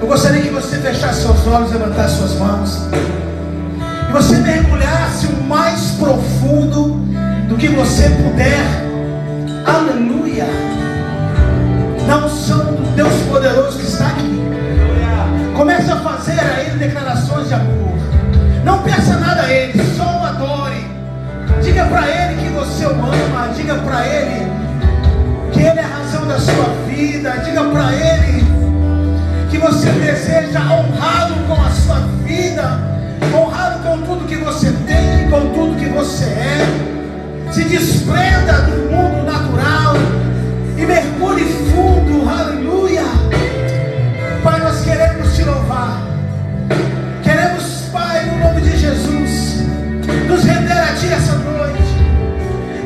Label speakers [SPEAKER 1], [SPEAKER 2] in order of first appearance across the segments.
[SPEAKER 1] Eu gostaria que você fechasse seus olhos, levantasse suas mãos. E você mergulhasse o mais profundo do que você puder. Aleluia. Na unção do Deus poderoso que está aqui. Comece a fazer a Ele declarações de amor. Não peça nada a Ele, só o adore. Diga para Ele que você o ama. Diga para Ele que Ele é a razão da sua vida. Diga para Ele que você deseja honrá-lo com a sua vida, honrá-lo com tudo que você tem, com tudo que você é. Se desprenda do mundo natural e mergulhe fundo, aleluia. Pai, nós queremos te louvar. Queremos, Pai, no nome de Jesus, nos render a Ti essa noite,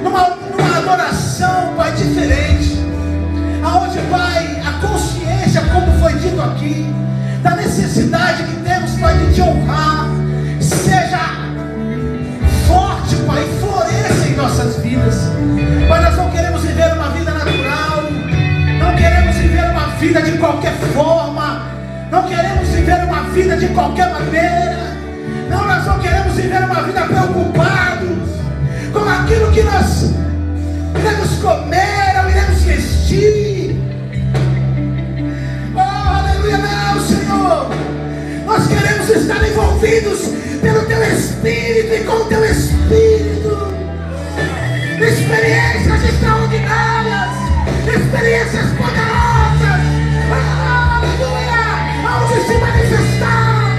[SPEAKER 1] numa, numa adoração, Pai, diferente, aonde, Pai, a consciência, como foi dito aqui, da necessidade que temos, Pai, de te honrar, seja forte, Pai, floresça em nossas vidas. Pai, nós não queremos viver uma vida natural, não queremos viver uma vida de qualquer forma, não queremos viver uma vida de qualquer maneira, não, nós não queremos viver uma vida preocupados com aquilo que nós iremos comer ou iremos vestir. Queremos estar envolvidos pelo Teu Espírito e com o Teu Espírito. Experiências extraordinárias, experiências poderosas. Aleluia, onde se manifestar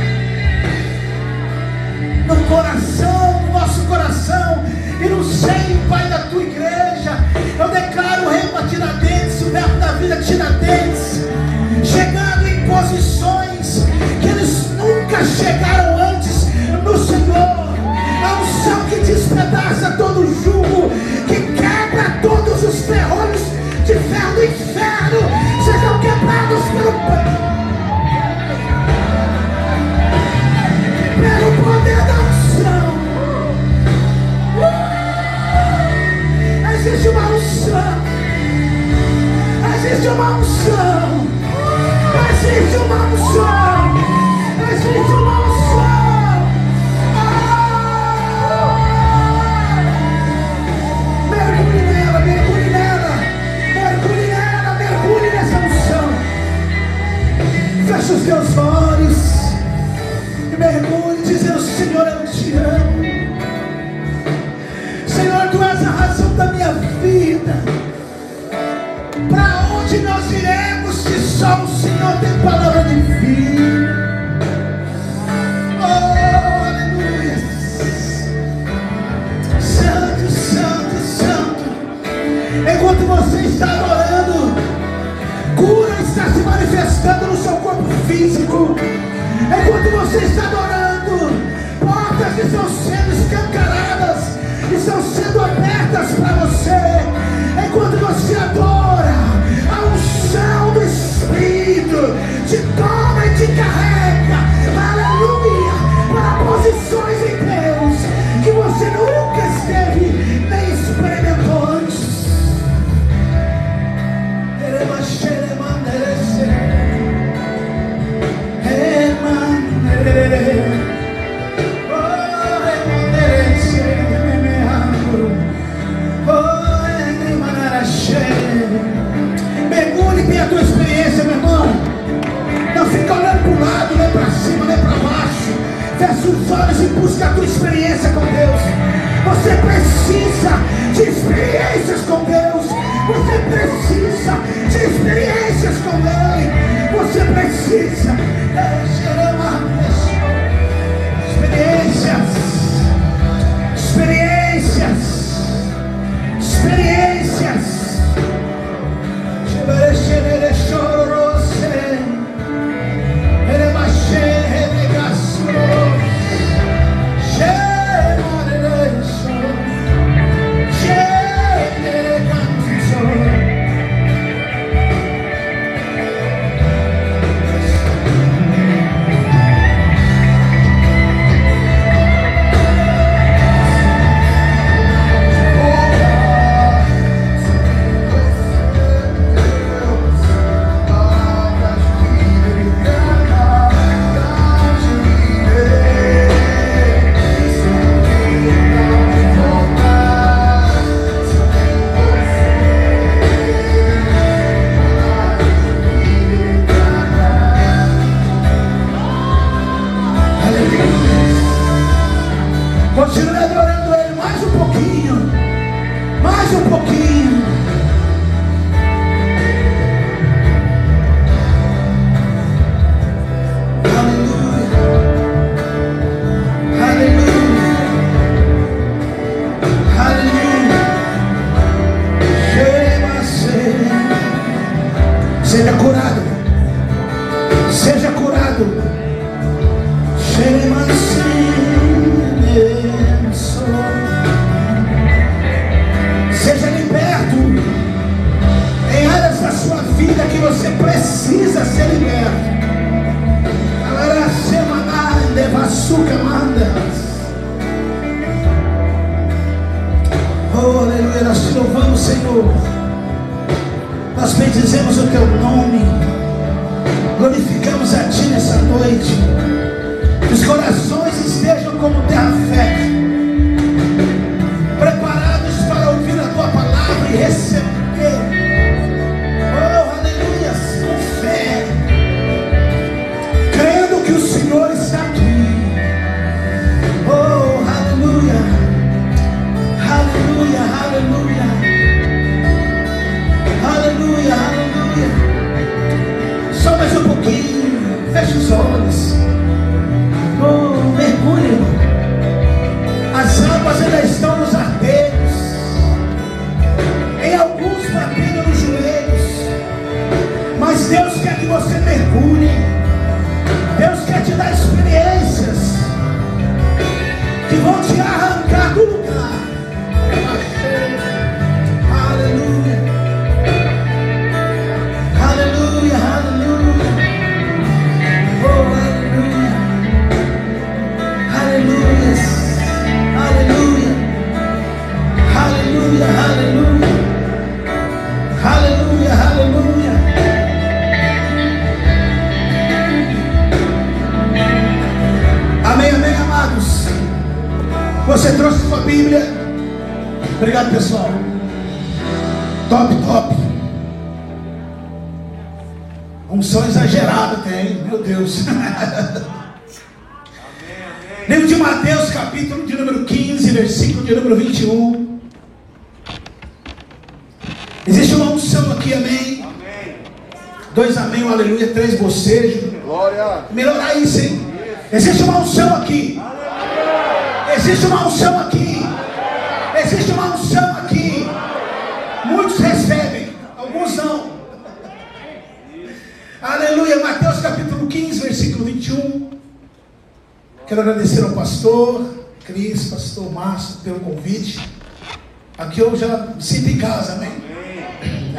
[SPEAKER 1] no coração, no nosso coração e no seio, Pai, da tua igreja. Eu declaro o Rema Tiradentes, o verbo da vida Tiradentes, chegando em posições eles nunca chegaram antes no Senhor. A unção que despedaça todo jugo, que quebra todos os ferrolhos de ferro do inferno, sejam quebrados pelo pelo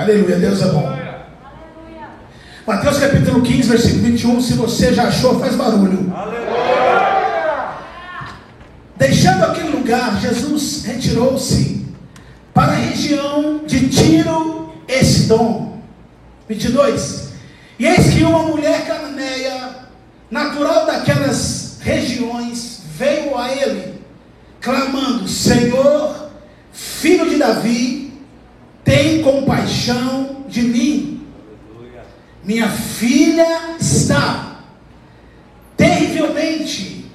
[SPEAKER 1] Aleluia, Deus é bom. Mateus capítulo 15, versículo 21. Se você já achou, faz barulho. Deixando aquele lugar, Jesus retirou-se para a região de Tiro e Sidom. 22. E eis que uma mulher cananeia, natural daquelas regiões, veio a ele, clamando: Senhor, filho de Davi, tem compaixão de mim. Minha filha está terrivelmente,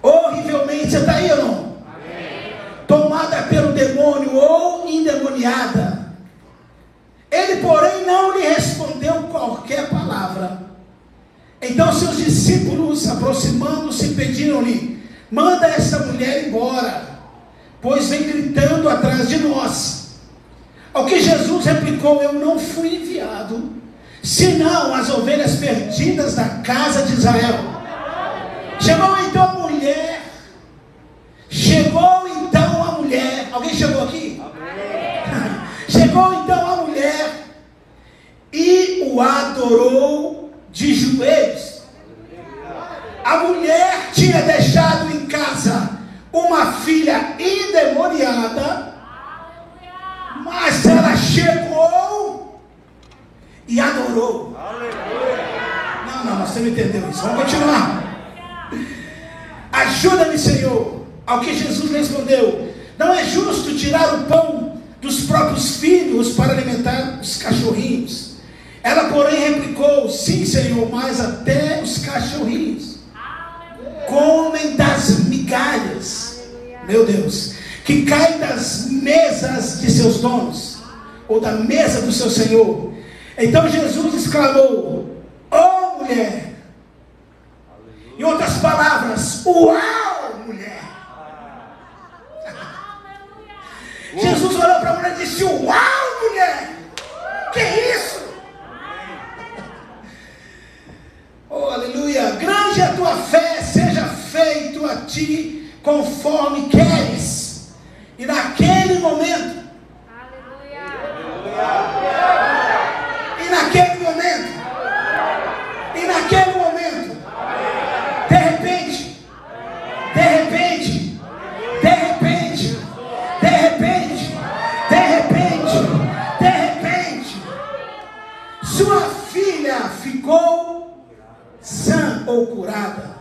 [SPEAKER 1] horrivelmente, você está aí ou não? Tomada pelo demônio ou endemoniada. Ele, porém, não lhe respondeu qualquer palavra. Então seus discípulos, aproximando-se, pediram-lhe: manda esta mulher embora, pois vem gritando atrás de nós. Ao que Jesus replicou: Eu não fui enviado, senão as ovelhas perdidas da casa de Israel. Chegou então a mulher, chegou então a mulher, alguém chegou aqui? Chegou então a mulher e o adorou de joelhos. A mulher tinha deixado em casa uma filha endemoniada, mas ela chegou e adorou. Não, não, você não entendeu isso. Vamos continuar. Ajuda-me, Senhor. Ao que Jesus respondeu: Não é justo tirar o pão dos próprios filhos para alimentar os cachorrinhos. Ela, porém, replicou: Sim, Senhor, mas até os cachorrinhos comem das migalhas, meu Deus, que caem das mesas de seus donos, ou da mesa do seu Senhor. Então Jesus exclamou: Oh mulher! Em outras palavras, uau, mulher! Jesus olhou para a mulher e disse: Uau, mulher! Que isso? Aleluia. Grande é a tua fé, seja feito a ti conforme queres. E naquele momento. Aleluia. E naquele momento. E naquele momento. De repente. De repente. De repente. De repente. De repente. De repente. Sua filha ficou sã ou curada.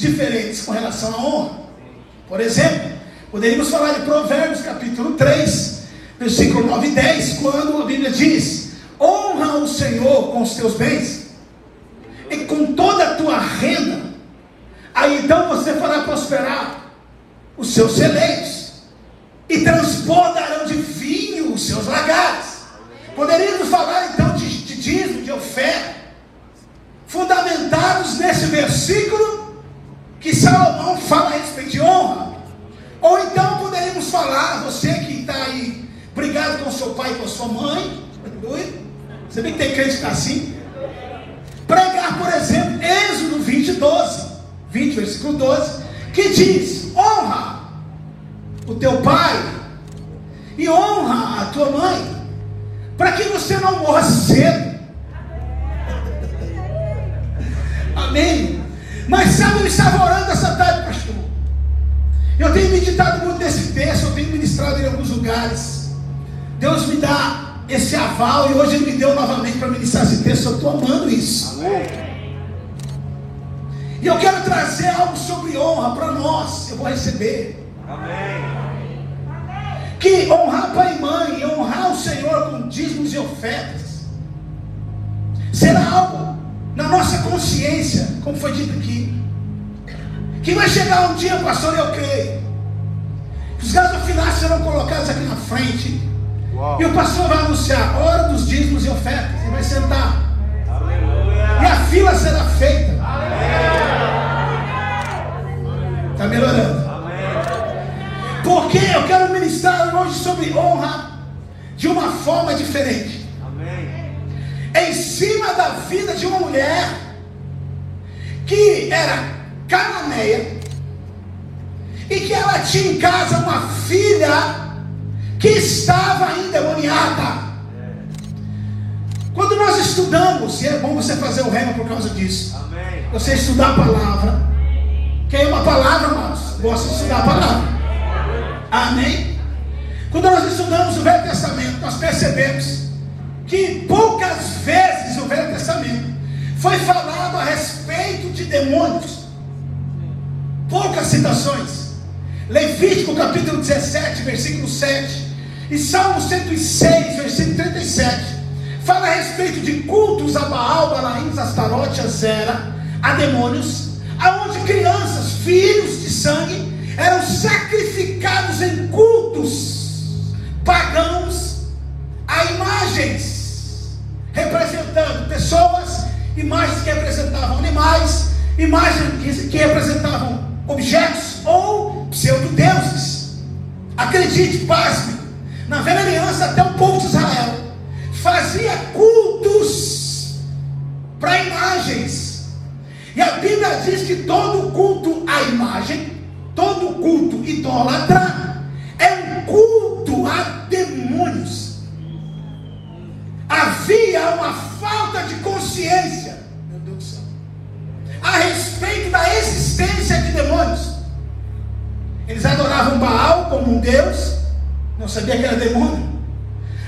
[SPEAKER 1] Diferentes com relação à honra. Por exemplo, poderíamos falar de Provérbios capítulo 3, versículo 9 e 10, quando a Bíblia diz: honra o Senhor com os teus bens e com toda a tua renda, aí então você fará prosperar os seus celeiros e transbordarão de vinho os seus lagares. Poderíamos falar então de, de dízimo, de oferta, fundamentados nesse versículo que Salomão fala a respeito de honra. Ou então poderíamos falar, você que está aí brigado com seu pai e com sua mãe. Você vê que tem crente que está assim. Pregar, por exemplo, Êxodo 20, 12, 20, versículo 12, que diz: honra o teu pai e honra a tua mãe, para que você não morra cedo. Amém. Mas sabe, eu estava orando essa tarde, pastor. Eu tenho meditado muito nesse texto, eu tenho ministrado em alguns lugares. Deus me dá esse aval e hoje ele me deu novamente para ministrar esse texto. Eu estou amando isso. Amém. E eu quero trazer algo sobre honra para nós. Eu vou receber. Amém. Que honrar pai e mãe, honrar o Senhor com dízimos e ofertas, será algo na nossa consciência, como foi dito aqui. Que vai chegar um dia, pastor, eu creio. Os gasofilários serão colocados aqui na frente Uau. E o pastor vai anunciar hora dos dízimos e ofertas. Ele vai sentar. Aleluia. E a fila será feita. Está melhorando. Porque eu quero ministrar hoje sobre honra de uma forma diferente. Em cima da vida de uma mulher que era cananeia e que ela tinha em casa uma filha que estava endemoniada. Quando nós estudamos, e é bom você fazer o rema por causa disso, Amém. você estudar a palavra. Quem ama a palavra, irmãos, gosta de estudar a palavra. Amém? Quando nós estudamos o Velho Testamento, nós percebemos que poucas vezes o Velho Testamento foi falado a respeito de demônios. Poucas citações. Levítico capítulo 17, versículo 7. E Salmo 106, versículo 37, fala a respeito de cultos a Baal, Balaíns, Astarote, Azera, a demônios, aonde crianças, filhos de sangue, eram sacrificados em cultos pagãos a imagens, representando pessoas, imagens que representavam animais, imagens que representavam objetos ou pseudo-deuses. Acredite, pasme, na velha aliança, até o povo de Israel fazia cultos para imagens. E a Bíblia diz que todo culto à imagem, todo culto idólatra, é um culto a demônios. Havia uma falta de consciência, meu Deus do céu, a respeito da existência de demônios. Eles adoravam Baal como um Deus, não sabia que era demônio.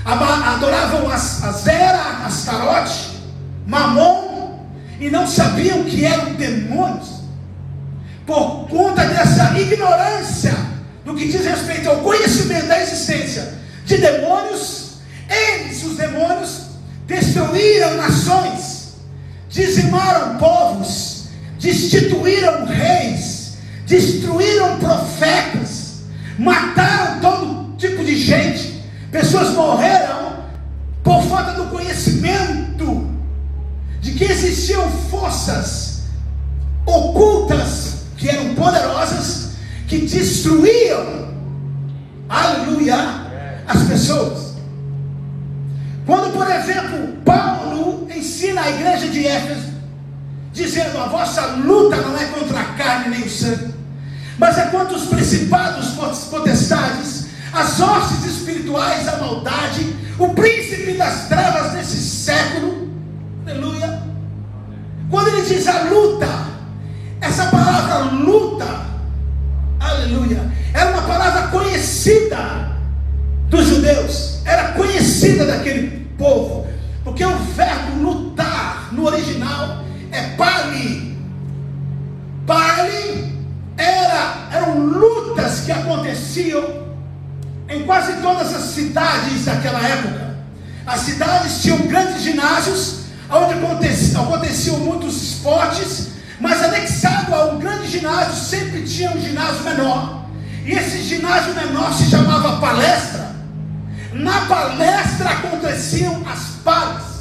[SPEAKER 1] Adoravam as, Azera, Astarote, Mamon, e não sabiam que eram demônios. Por conta dessa ignorância do que diz respeito ao conhecimento da existência de demônios, eles, os demônios, destruíram nações, dizimaram povos, destituíram reis, destruíram profetas, mataram todo tipo de gente. Pessoas morreram por falta do conhecimento existiam forças ocultas que eram poderosas, que destruíam, aleluia, as pessoas. Por exemplo, Paulo ensina a igreja de Éfeso, dizendo: a vossa luta não é contra a carne nem o sangue, mas é contra os principados, potestades, as hostes espirituais da maldade, o príncipe das trevas desse século. Aleluia. Quando ele diz a luta, essa palavra luta, aleluia, era uma palavra conhecida dos judeus, era conhecida daquele povo, porque o verbo lutar no original é pali. Pali era, eram lutas que aconteciam em quase todas as cidades daquela época. As cidades tinham grandes ginásios, onde aconteciam, aconteciam muitos esportes, mas anexado a um grande ginásio sempre tinha um ginásio menor. E esse ginásio menor se chamava palestra. Na palestra aconteciam as pares.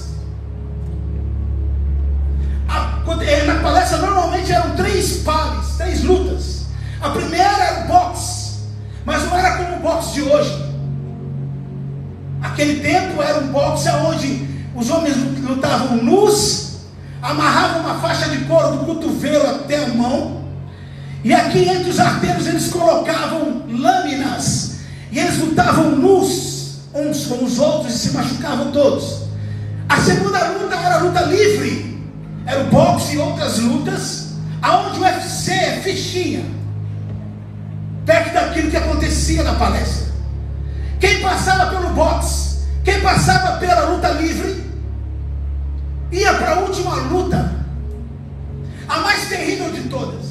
[SPEAKER 1] Eh, na palestra normalmente eram três pares, três lutas. A primeira era o boxe, mas não era como o boxe de hoje. Aquele tempo era um boxe onde os homens lutavam nus, amarravam uma faixa de couro do cotovelo até a mão, e aqui entre os arteiros eles colocavam lâminas, e eles lutavam nus uns com os outros e se machucavam todos. A segunda luta era a luta livre, era o boxe e outras lutas, aonde o UFC é fichinha, perto daquilo que acontecia na palestra. Quem passava pelo boxe, quem passava pela luta livre, ia para a última luta, a mais terrível de todas.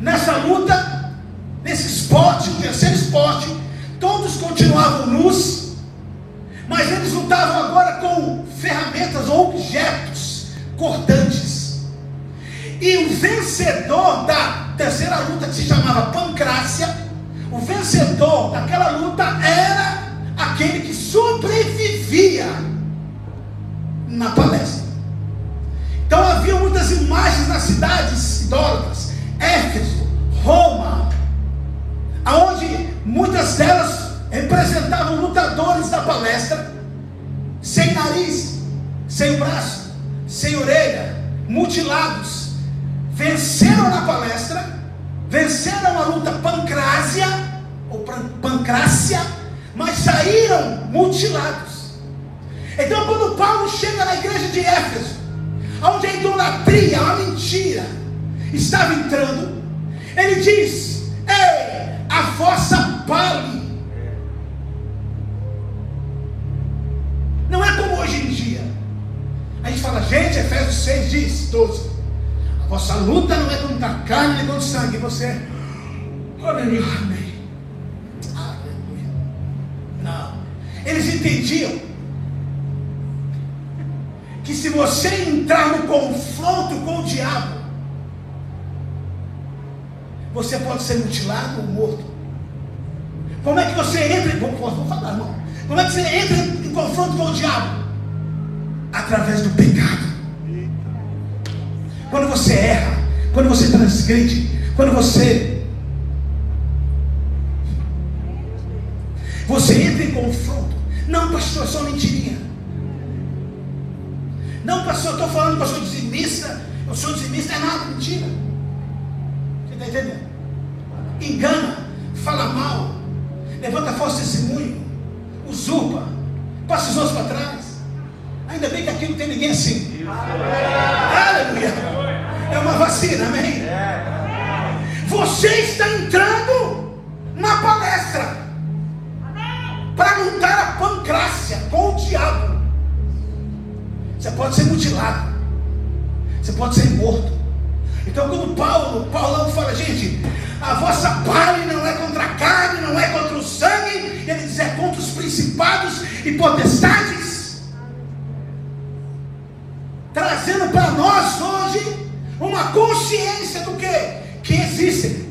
[SPEAKER 1] Nessa luta, nesse esporte, o terceiro esporte, continuavam nus, mas eles lutavam agora com ferramentas ou objetos cortantes. E o vencedor da terceira luta, que se chamava pancrácia, o vencedor daquela luta era aquele que sobrevivia na palestra. Então havia muitas imagens nas cidades idólatras, Éfeso, Roma, aonde muitas delas representavam lutadores da palestra, sem nariz, sem braço, sem orelha, mutilados, venceram na palestra, venceram a luta pancrásia, ou pancrácia, mas saíram mutilados. Então, quando Paulo chega na igreja de Éfeso, onde a idolatria, a mentira estava entrando, ele diz: Ei, a vossa pale. Fala, gente, Efésios 6 diz, 12. A vossa luta não é contra a carne nem contra o sangue. Você, aleluia, amém. Aleluia. Não. Eles entendiam que se você entrar no confronto com o diabo, você pode ser mutilado ou morto. Como é que você entra? Vou falar, não. Como é que você entra em confronto com o diabo? Através do pecado. Quando você erra, quando você transgride, quando você. Você entra em confronto. Não, pastor, é só mentirinha. Não, pastor, estou falando, pastor dizimista. Eu sou dizimista, é nada, mentira. Você está entendendo? Engana, fala mal, levanta falso testemunho, usurpa, passa os outros para trás. Ainda bem que aqui não tem ninguém assim. Aleluia. É uma vacina, amém? Você está entrando na palestra para lutar a pancrácia com o diabo. Você pode ser mutilado. Você pode ser morto. Então, quando Paulo, Paulão fala, gente, a vossa pare não é contra a carne, não é contra o sangue, ele diz é contra os principados e potestades. Trazendo para nós hoje uma consciência do que? Que existem.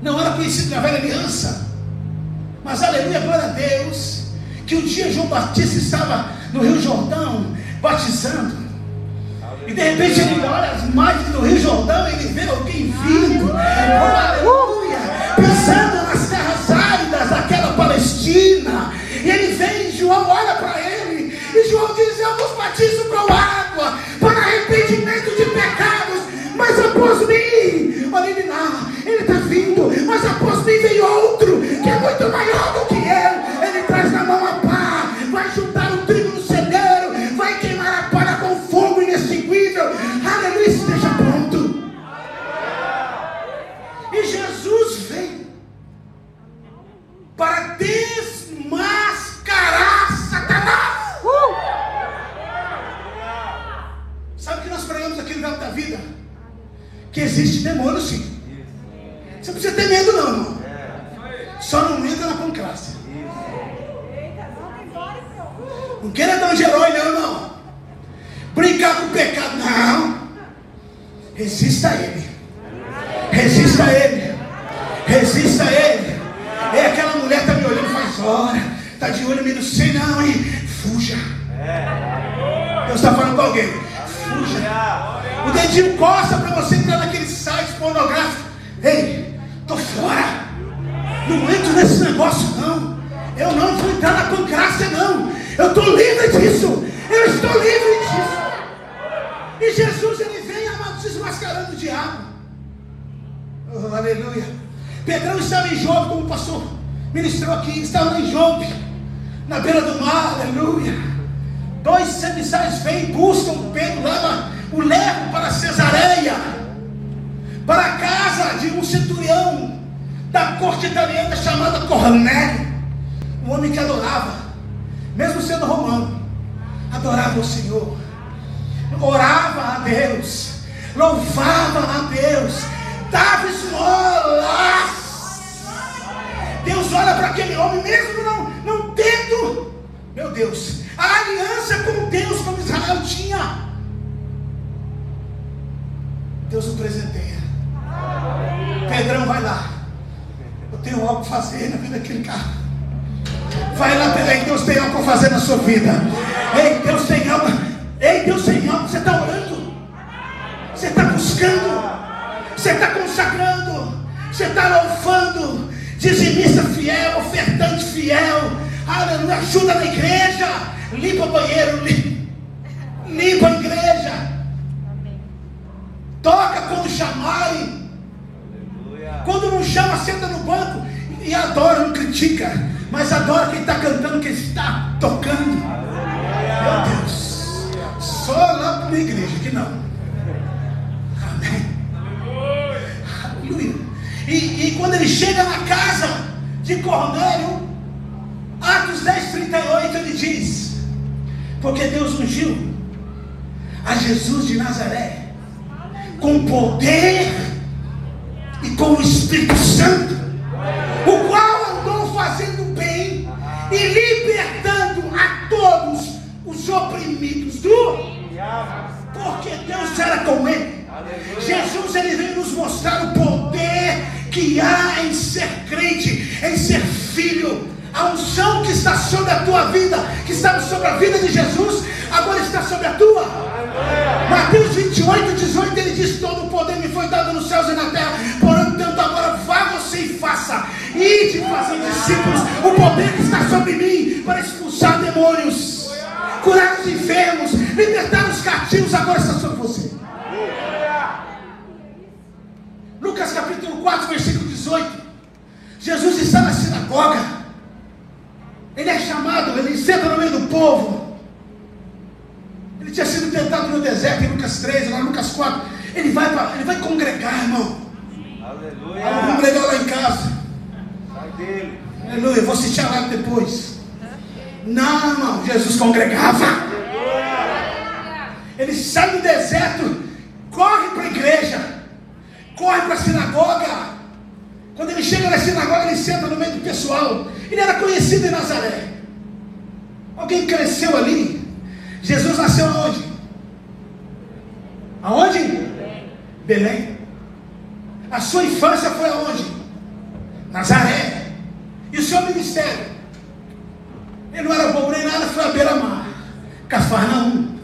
[SPEAKER 1] Não era conhecido na velha aliança, mas aleluia, glória a Deus que um dia João Batista estava no Rio Jordão batizando. E de repente ele olha as margens do Rio Jordão e ele vê alguém vindo. Oh, aleluia! Pisando nas terras áridas daquela Palestina. E ele vem e João olha para ele. João diz: Eu vos batizo com água para arrependimento de pecados. Mas após mim, olha ele lá, ele está vindo. Mas após mim vem outro que é muito maior do que eu. Ele traz na mão a pá, vai juntar o trigo no celeiro, vai queimar a palha com fogo inextinguível. Aleluia, esteja pronto. E Jesus vem para Que existe demônio sim. Você não precisa ter medo não, irmão. Só não entra na pancrácia. Não queira dar um herói, não, irmão. Brincar com o pecado, não. Resista a ele. Resista a ele. Resista a ele. É aquela mulher está me olhando faz hora. Está de olho mim, não sei não, hein? Fuja. Deus está falando com alguém. O dedinho coça para você entrar naquele site pornográfico. Ei, tô fora. Não entro nesse negócio, não. Eu não vou entrar na pancrácia, não. Eu estou livre disso. Eu estou livre disso. E Jesus, ele vem amado, desmascarando o diabo. Oh, aleluia. Pedrão estava em Job, como o pastor ministrou aqui. Estava em Job, na beira do mar, aleluia. Dois emissários vêm, buscam Pedro, leva, o levam para Cesareia, para a casa de um centurião da corte italiana chamada Cornélio, um homem que adorava, mesmo sendo romano, adorava o Senhor, orava a Deus, louvava a Deus, dava esmolas. Deus olha para aquele homem, mesmo não, não tendo, meu Deus, a aliança com Deus, como Israel tinha. Deus o presenteia. Pedrão, vai lá. Eu tenho algo para fazer na vida daquele carro. Vai lá, Pedrão. Deus tem algo para fazer na sua vida. Ei, Deus tem algo. Ei, Deus tem algo. Você está orando. Você está buscando. Você está consagrando. Você está louvando. Dizimista fiel, ofertante fiel. Aleluia. Ajuda na igreja. Limpa o banheiro. Limpa a igreja. Toca quando chamarem. Quando não chama, senta no banco e adora, não critica, mas adora quem está cantando, quem está tocando. Meu Deus, só lá para a igreja que não. Amém. Aleluia. E, e quando ele chega na casa de Cornélio, Atos 10, 38, ele diz: Porque Deus ungiu a Jesus de Nazaré com poder e com o Espírito Santo, o qual andou fazendo bem e libertando a todos os oprimidos do porque Deus era com ele. Jesus ele veio nos mostrar o poder que há em ser crente, em ser filho. A unção que está sobre a tua vida, que estava sobre a vida de Jesus, agora está sobre a tua. Mateus 28, 18, ele diz: Todo o poder me foi dado nos céus e na terra. Portanto, agora vá você e faça. E de fazer discípulos. O poder que está sobre mim para expulsar demônios, curar os enfermos, libertar os cativos, agora está sobre você. Lucas capítulo 4, versículo 18. Jesus está na sinagoga. Ele é chamado, ele senta no meio do povo. Ele tinha sido tentado no deserto em Lucas 3, lá em Lucas 4. Ele vai, pra, ele vai congregar, irmão. Aleluia. Vamos congregar lá em casa. Dele. Aleluia. Vou assistir a live depois. Não, irmão. Jesus congregava. Ele sai do deserto, corre para a igreja, corre para a sinagoga. Quando ele chega na sinagoga, ele senta no meio do pessoal. Ele era conhecido em Nazaré. Alguém cresceu ali. Jesus nasceu aonde? Aonde? Belém. Belém. A sua infância foi aonde? Nazaré. E o seu ministério? Ele não era pobre nem nada, foi à beira-mar. Cafarnaum.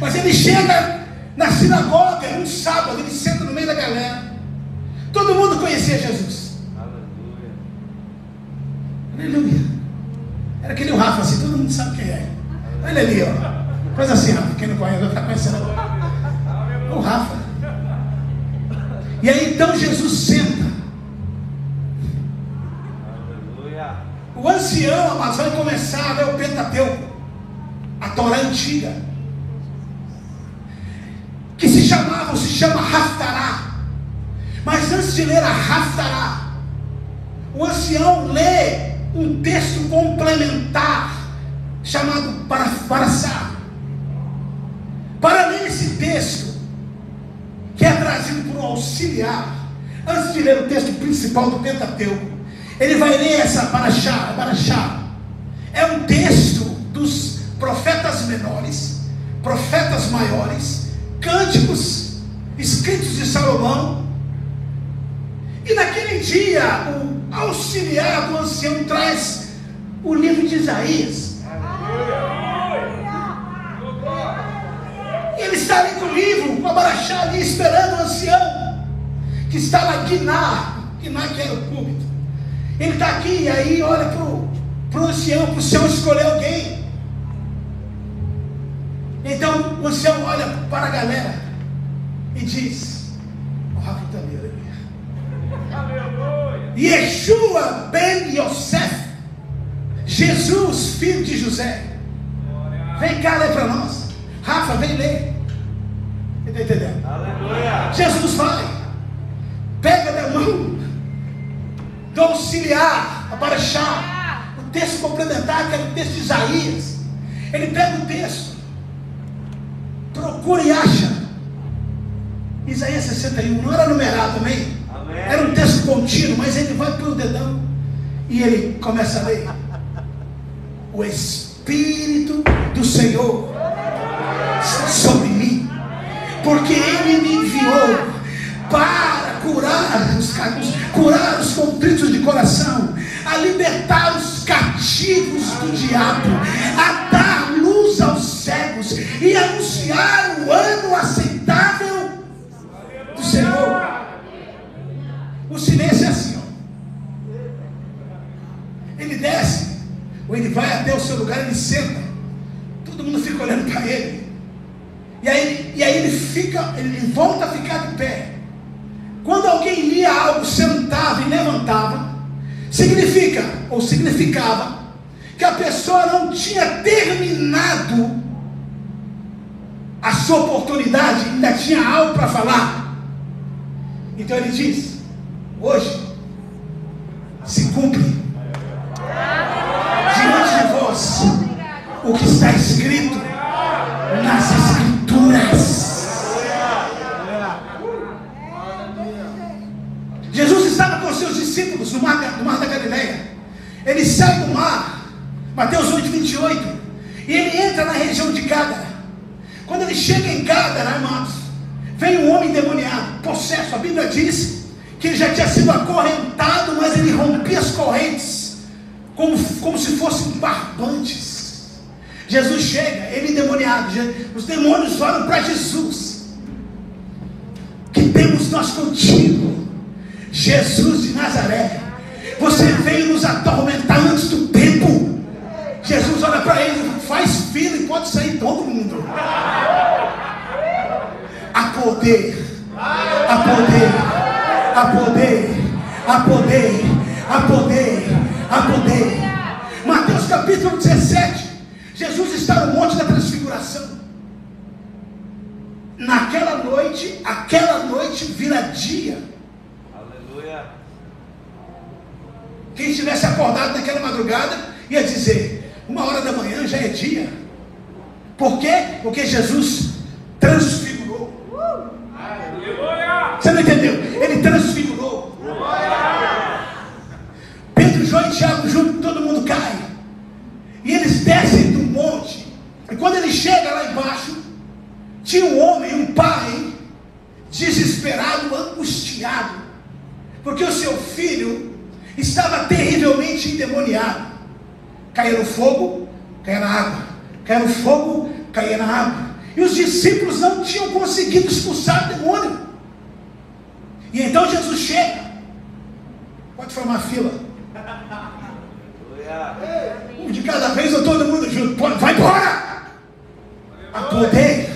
[SPEAKER 1] Mas ele chega na sinagoga, um sábado, ele senta no meio da galera. Todo mundo conhecia Jesus. Aleluia. Aleluia. Era aquele o Rafa assim, todo mundo sabe quem é. Olha ali, ó. Coisa assim, Rafa. Quem não conhece vai ficar conhecendo agora. O Rafa. E aí então Jesus senta. Aleluia. O ancião, amados, vai começar a ler o Pentateuco, a Torá antiga, que se chamava, se chama Haftará. Mas antes de ler a Haftará, o ancião lê um texto complementar chamado para Paraçá. Para ler esse texto, que é trazido por um auxiliar, antes de ler o texto principal do Pentateuco, ele vai ler essa Paraxá, Paraxá. É um texto dos profetas menores, profetas maiores, cânticos escritos de Salomão. E naquele dia, o auxiliar do ancião traz o livro de Isaías. E ele está ali com o livro, com a Baraxá ali, esperando o ancião, que está lá, Guiná, Guiná que era o púlpito. Ele está aqui, e aí olha para o ancião, para o ancião escolher alguém. Então o ancião olha para a galera e diz: O Rafa aleluia. Yeshua ben Yosef, Jesus, filho de José. Vem cá ler para nós. Rafa, vem ler. Está entendendo? Aleluia. Jesus vai, pega da mão do auxiliar, a o texto complementar, que é o texto de Isaías. Ele pega o texto, procura e acha. Isaías 61, não era numerado também? Era um texto contínuo, mas ele vai pelo dedão e ele começa a ler. O Espírito do Senhor sobre mim, porque Ele me enviou para curar os, curar os contritos de coração, a libertar os cativos do diabo, a dar luz aos cegos e anunciar o ano aceitável do Senhor. O silêncio é assim, ó. Ele desce, ou ele vai até o seu lugar, ele senta. Todo mundo fica olhando para ele. E aí, e aí ele fica, ele volta a ficar de pé. Quando alguém lia algo, sentava e levantava, significa, ou significava, que a pessoa não tinha terminado a sua oportunidade, ainda tinha algo para falar. Então ele diz: hoje se cumpre diante de vós o que está escrito nas Escrituras. Jesus estava com seus discípulos no mar, no mar da Galileia. Ele sai do mar, Mateus 8, 28, e ele entra na região de Gádara. Quando ele chega em Gádara, amados, vem um homem endemoniado, possesso. A Bíblia diz que ele já tinha sido acorrentado, mas ele rompia as correntes, como, como se fossem barbantes. Jesus chega, ele endemoniado, os demônios olham para Jesus. Que temos nós contigo? Jesus de Nazaré, você veio nos atormentar antes do tempo. Jesus olha para ele, faz fila e pode sair todo mundo. A poder, a poder, a poder, a poder, a poder, a poder. Mateus capítulo 17. Jesus está no Monte da Transfiguração. Naquela noite, aquela noite vira dia. Quem estivesse acordado naquela madrugada ia dizer: uma hora da manhã já é dia. Por quê? Porque Jesus transfigurou. Você não entendeu? Ele transfigurou. Pedro, João e Tiago junto, todo mundo cai. E eles descem do monte. E quando ele chega lá embaixo, tinha um homem, um pai, desesperado, angustiado, porque o seu filho estava terrivelmente endemoniado. caía no fogo, caía na água. Caía no fogo, caía na água. E os discípulos não tinham conseguido expulsar o demônio. E então Jesus chega. Pode formar fila. Um de cada vez ou todo mundo junto. Vai embora! A poder.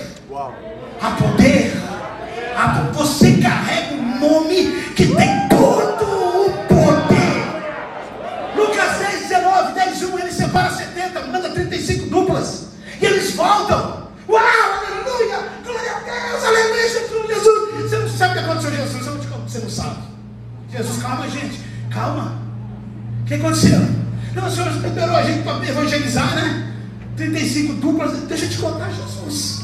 [SPEAKER 1] A poder. A, você carrega um nome que tem todo o poder. Lucas 10, 19, 10, 1, ele separa 70, manda 35 duplas. E eles voltam. Que aconteceu? Não, o Senhor liberou a gente para evangelizar, né? 35 duplas. Deixa eu te contar, Jesus.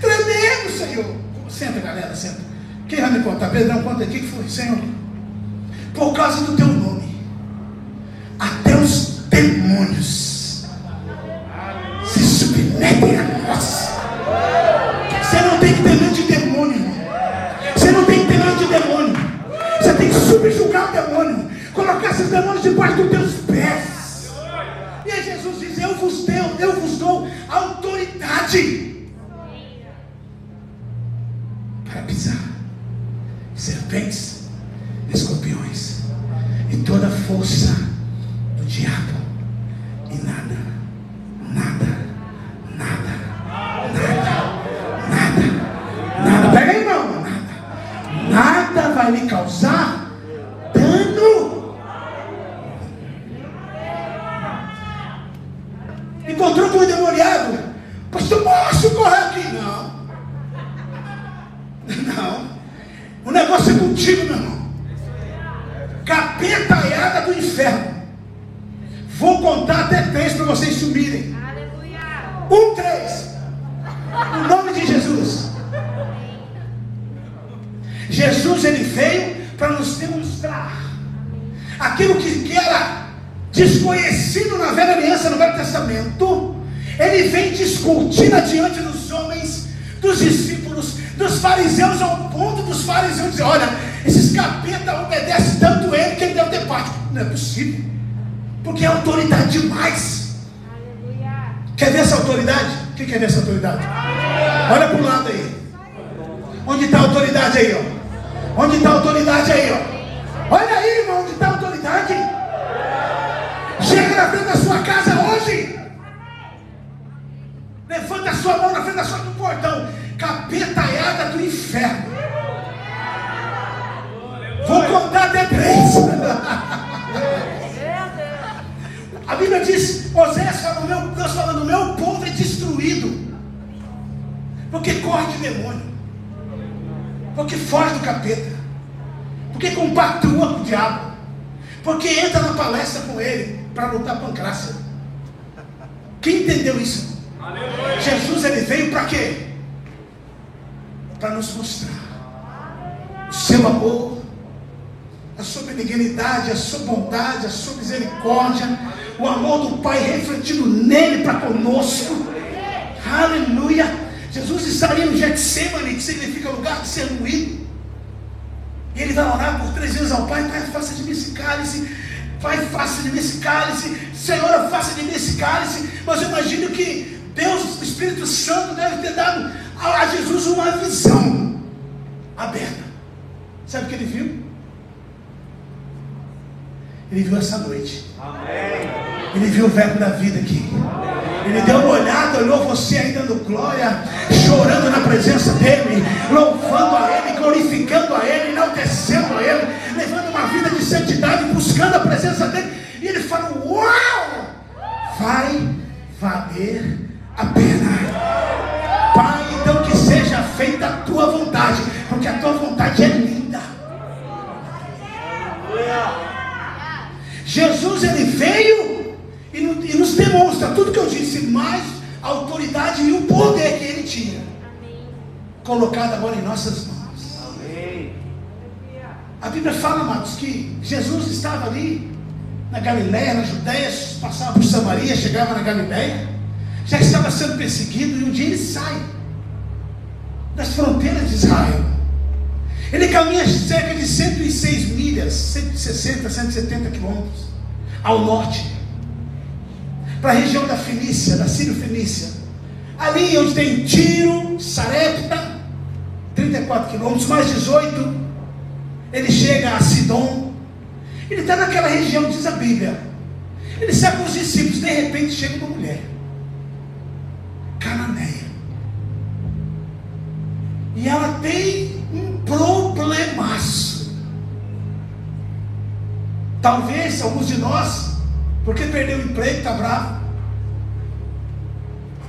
[SPEAKER 1] Tremendo, Senhor. Senta, galera, senta. Quem vai me contar? Pedrão, conta aqui que foi, Senhor. Por causa do teu nome, Ver essa autoridade? Olha para o lado aí. Onde está a autoridade aí, ó? Onde está a autoridade aí, ó? Olha aí, irmão, onde está a autoridade? Chega na frente da sua casa hoje. Levanta a sua mão na frente da sua do portão capetaiada do inferno. Vou contar até três. A Bíblia diz, Osés Porque corre de demônio. Porque foge do capeta. Porque compactua com o diabo. Porque entra na palestra com ele para lutar pancrácia. Quem entendeu isso? Aleluia. Jesus ele veio para quê? para nos mostrar o seu amor, a sua benignidade, a sua bondade, a sua misericórdia, o amor do Pai refletido nele para conosco. Aleluia! Jesus estaria no Getsemane, que significa lugar de ser moído. E ele vai orar por três vezes ao Pai, Pai, faça de mim esse cálice. Pai, faça de mim esse cálice. Senhor, faça de mim esse cálice. Mas eu imagino que Deus, o Espírito Santo, deve ter dado a Jesus uma visão aberta. Sabe o que ele viu? Ele viu essa noite. Amém. Ele viu o verbo da vida aqui. Ele deu uma olhada, olhou você aí dando glória, chorando na presença dele, louvando a ele, glorificando a ele, enaltecendo a ele, levando uma vida de santidade, buscando a presença dele. E ele fala: Uau! Vai valer a pena seja feita a tua vontade, porque a tua vontade é linda. Jesus ele veio e, nos demonstra tudo que eu disse, mais a autoridade e o poder que ele tinha, colocado agora em nossas mãos. A Bíblia fala, amados, que Jesus estava ali na Galiléia, na Judéia, passava por Samaria, chegava na Galiléia, já estava sendo perseguido e um dia ele sai das fronteiras de Israel. Ele caminha cerca de 106 milhas, 160, 170 quilômetros ao norte. Para a região da Fenícia, da Sírio-Fenícia. Ali onde tem Tiro, Sarepta, 34 quilômetros, mais 18, ele chega a Sidom. Ele está naquela região, diz a Bíblia. Ele sai com os discípulos, de repente chega uma mulher, cananeia. E ela tem um problemaço. Talvez alguns de nós, porque perdeu o emprego, está bravo.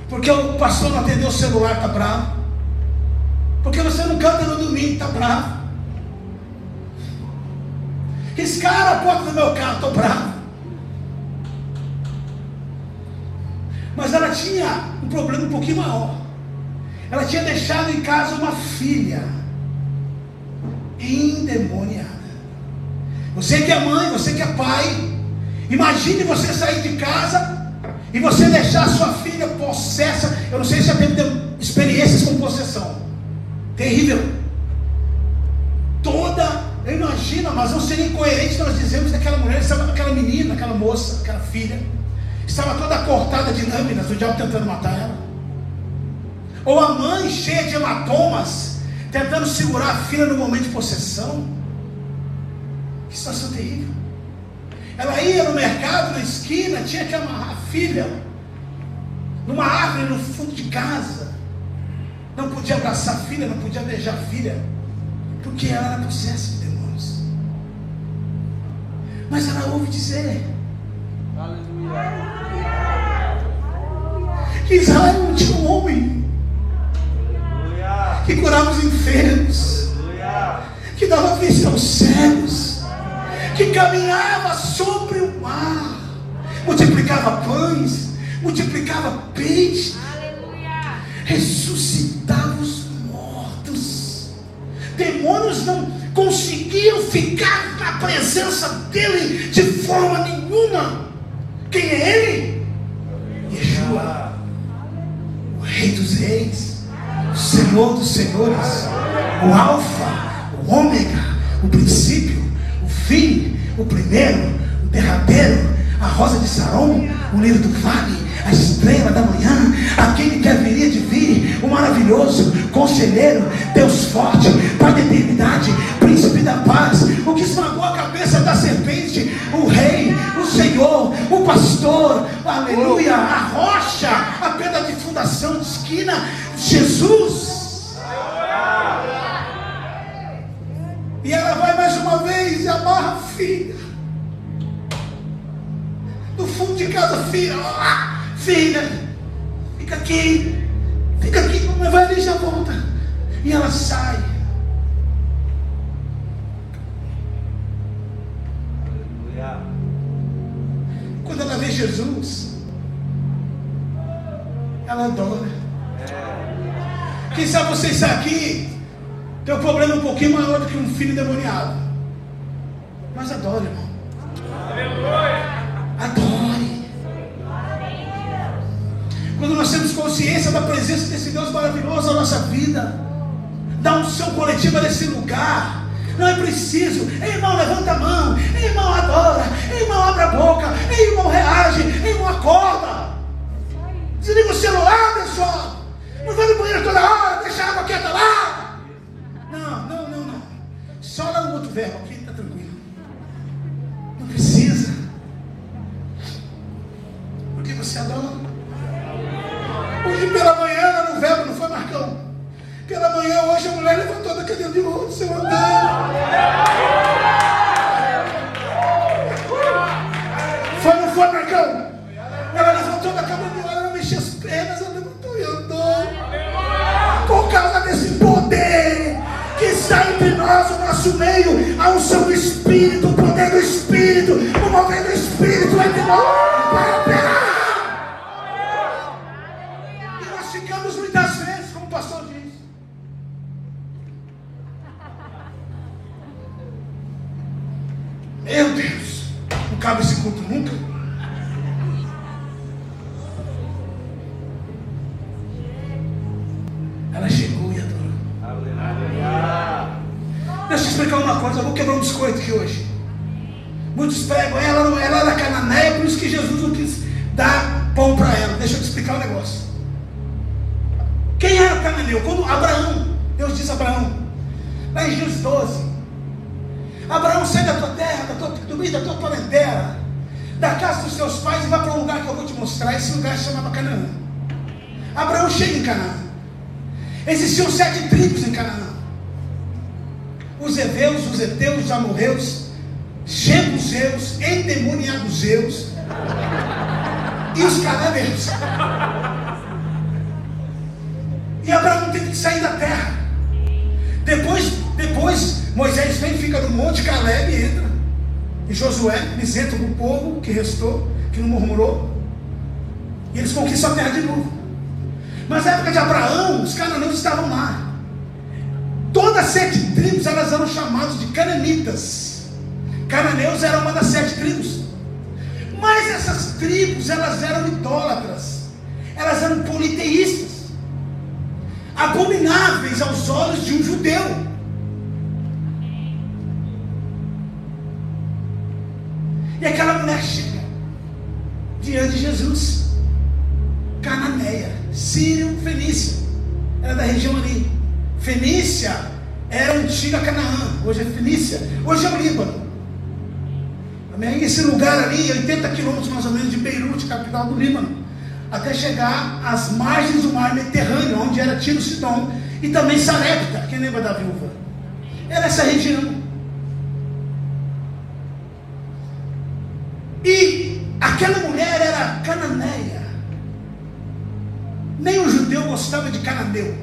[SPEAKER 1] Porque o pastor não atendeu o celular, está bravo. Porque você não canta no domingo, está bravo. Riscaram a porta do meu carro, estou bravo. Mas ela tinha um problema um pouquinho maior. Ela tinha deixado em casa uma filha endemoniada. Você que é mãe, você que é pai, imagine você sair de casa e você deixar sua filha possessa. Eu não sei se já teve experiências com possessão. Terrível. Toda, eu imagino, mas não seria incoerente nós dizemos que aquela mulher, aquela menina, aquela moça, aquela filha, estava toda cortada de lâminas, o diabo tentando matar ela. Ou a mãe cheia de hematomas, tentando segurar a filha no momento de possessão. Que situação terrível. Ela ia no mercado, na esquina, tinha que amarrar a filha numa árvore no fundo de casa. Não podia abraçar a filha, não podia beijar a filha, porque ela era possessa de demônios. Mas ela ouve dizer: Aleluia. Que Israel tinha um homem que curava os enfermos, que dava vista aos cegos, que caminhava sobre o mar, multiplicava pães, multiplicava peixe, ressuscitava os mortos. Demônios não conseguiam ficar na presença dele de forma nenhuma. Quem é ele? Yeshua, o Rei dos Reis Senhor dos Senhores, o Alfa, o Ômega, o princípio, o fim, o primeiro, o derradeiro, a rosa de Saron, o livro do vale, a estrela da manhã, aquele que haveria de vir, o maravilhoso, conselheiro, Deus forte, Pai da eternidade, príncipe da paz, o que esmagou a cabeça da serpente, o rei, o Senhor, o pastor, aleluia, a rocha, a pedra de fundação de esquina, Jesus. E ela vai mais uma vez e amarra a filha. No fundo de casa, filha, filha, fica aqui, fica aqui, mas vai ali já volta. E ela sai. Quando ela vê Jesus, ela adora. Quem sabe você está aqui, tem um problema um pouquinho maior do que um filho demoniado. Mas adore, irmão. Adore. Quando nós temos consciência da presença desse Deus maravilhoso na nossa vida, dá um som coletiva nesse lugar. Não é preciso. Ei, irmão, levanta a mão. Ei, irmão, adora. Ei, irmão, abre a boca. Ei, irmão, reage. Ei, irmão, acorda. Desliga o celular, pessoal. Não vai no banheiro toda hora, deixa a água quieta lá. Não, não, não, não. Só lá no outro verbo, aqui está tranquilo. Não precisa. Porque você adora. Hoje pela manhã, no verbo, não foi Marcão? Pela manhã, hoje a mulher levantou da cadeira de rosto, seu andando. Entre nós, o nosso meio, a unção do Espírito, o poder do Espírito, o mover do Espírito entre nós que não murmurou. E eles conquistam a terra de novo. Mas na época de Abraão, os cananeus estavam lá. Todas as sete tribos elas eram chamadas de cananitas. Cananeus era uma das sete tribos. Mas essas tribos elas eram idólatras. Elas eram politeístas abomináveis aos olhos de um judeu. E aquela mulher diante de Jesus, Cananeia, Sírio, Fenícia, era da região ali. Fenícia era a antiga Canaã, hoje é Fenícia, hoje é o Líbano. Amém? Esse lugar ali, 80 quilômetros mais ou menos de Beirute, capital do Líbano até chegar às margens do mar Mediterrâneo, onde era Tiro Sidom, e também Sarepta, quem lembra da viúva? Era essa região. E aquela mulher judeu gostava de cananeu.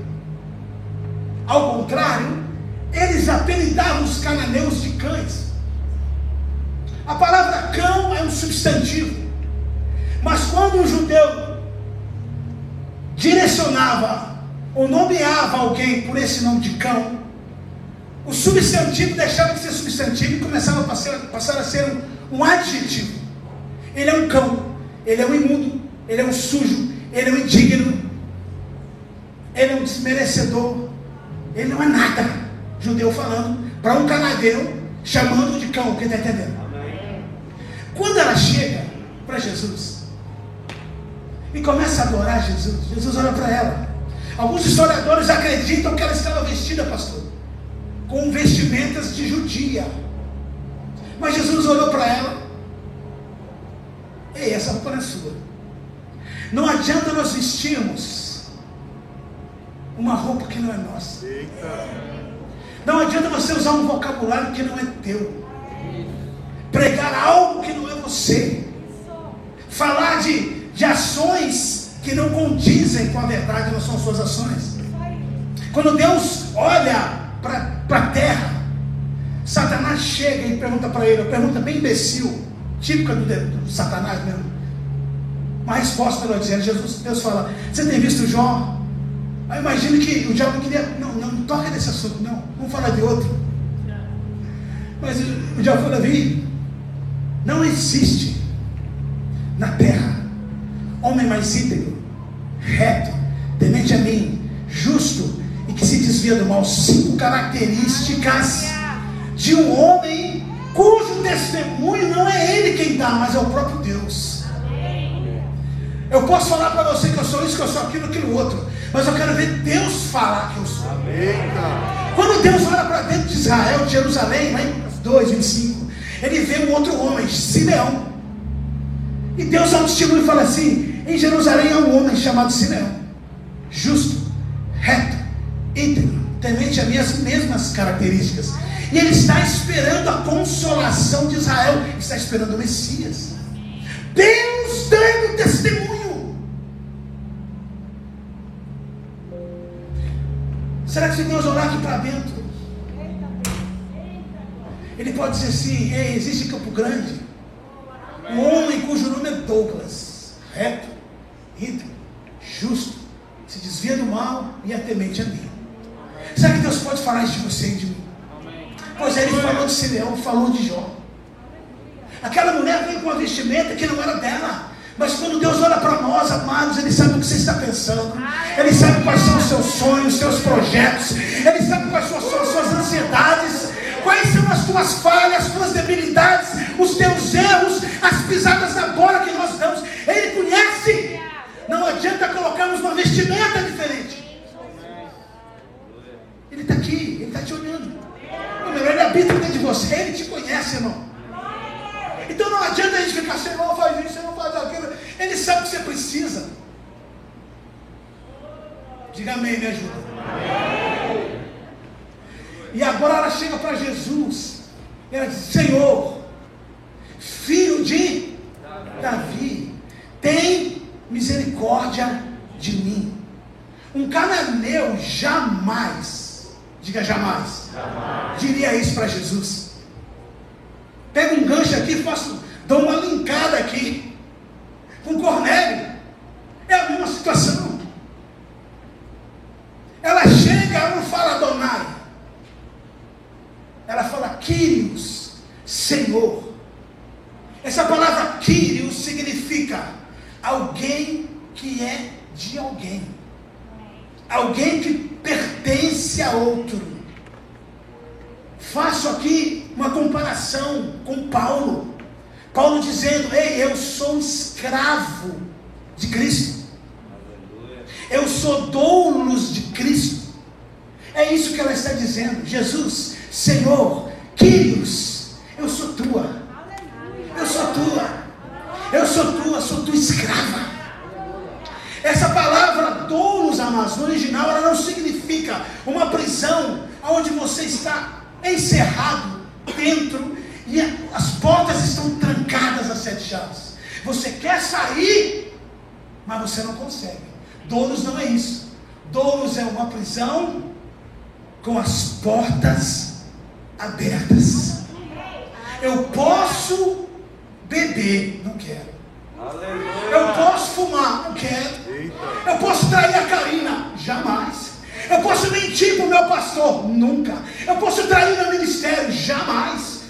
[SPEAKER 1] Ao contrário, eles apelidavam os cananeus de cães. A palavra cão é um substantivo. Mas quando um judeu direcionava ou nomeava alguém por esse nome de cão, o substantivo deixava de ser substantivo e começava a passar, passar a ser um, um adjetivo. Ele é um cão, ele é um imundo, ele é um sujo, ele é um indigno, ele é um desmerecedor, ele não é nada. Judeu falando para um canadeu, chamando de cão, quem está entendendo? Quando ela chega para Jesus, e começa a adorar Jesus. Jesus olha para ela. Alguns historiadores acreditam que ela estava vestida, pastor, com vestimentas de judia. Mas Jesus olhou para ela. Ei, essa roupa não é sua. Não adianta nós vestirmos uma roupa que não é nossa. Não adianta você usar um vocabulário que não é teu. Pregar algo que não é você. Falar de de ações que não condizem com a verdade, não são suas ações. Quando Deus olha para a terra, Satanás chega e pergunta para ele, pergunta bem imbecil, típica do, do Satanás mesmo. Uma resposta para dizer, Jesus, Deus fala, você tem visto Jó? Aí imagino que o diabo queria, não, não, não toca nesse assunto, não, vamos falar de outro. Mas o diabo falou, Davi, não existe na terra homem mais íntegro, reto, temente a mim, justo e que se desvia do mal. Cinco características de um homem cujo testemunho não é ele quem dá, mas é o próprio Deus. Eu posso falar para você que eu sou isso, que eu sou aquilo, aquilo outro, mas eu quero ver Deus falar que eu sou. Quando Deus olha para dentro de Israel, de Jerusalém, lá em 2, 25, ele vê um outro homem, Simeão. E Deus testemunho e fala assim: em Jerusalém há um homem chamado Simeão, justo, reto, íntegro, temente a minhas mesmas características. E ele está esperando a consolação de Israel, está esperando o Messias. Deus Será que se Deus olhar aqui para dentro, ele pode dizer assim: Ei, existe Campo Grande, um homem cujo nome é Douglas, reto, íntegro, justo, se desvia do mal e é temente a mim. Será que Deus pode falar isso de você e de mim? Pois é, ele falou de Simeão, falou de Jó. Aquela mulher veio com uma vestimenta que não era dela. Mas quando Deus olha para nós, amados, Ele sabe o que você está pensando. Ele sabe quais são os seus sonhos, os seus projetos. Ele sabe quais são as suas ansiedades. Quais são as tuas falhas, as tuas debilidades, os teus erros, as pisadas da bola que nós damos. Ele conhece Não adianta colocarmos uma vestimenta diferente. Ele está aqui, ele está te olhando. Meu ele habita dentro de você, ele te conhece, irmão. Então não adianta a gente ficar, Senhor, faz isso, Senhor, faz aquilo. Ele sabe o que você precisa. Diga amém, me ajuda. E agora ela chega para Jesus. Ela diz: Senhor, filho de Davi, tem misericórdia de mim. Um cananeu jamais, diga jamais, jamais. diria isso para Jesus. Pega um gancho aqui, faço, dou uma linkada aqui com Cornélio. É a mesma situação. Ela chega, ela não fala Donai. Ela fala Quírios, Senhor. Essa palavra Quírios significa alguém que é de alguém. Alguém que pertence a outro. Faço aqui uma comparação com Paulo. Paulo dizendo: Ei, eu sou escravo de Cristo. Eu sou doulos de Cristo. É isso que ela está dizendo. Jesus, Senhor, Quírios, eu sou tua. Eu sou tua. Eu sou tua, sou tua escrava. Essa palavra doulos, amados, no original, ela não significa uma prisão onde você está encerrado dentro e as portas estão trancadas a sete chaves. Você quer sair, mas você não consegue. Donos não é isso. Donos é uma prisão com as portas abertas. Eu posso beber, não quero. Eu posso fumar, não quero. Eu posso trair a Karina, jamais. Eu posso mentir para o meu pastor, nunca. Eu posso trair meu ministério, jamais.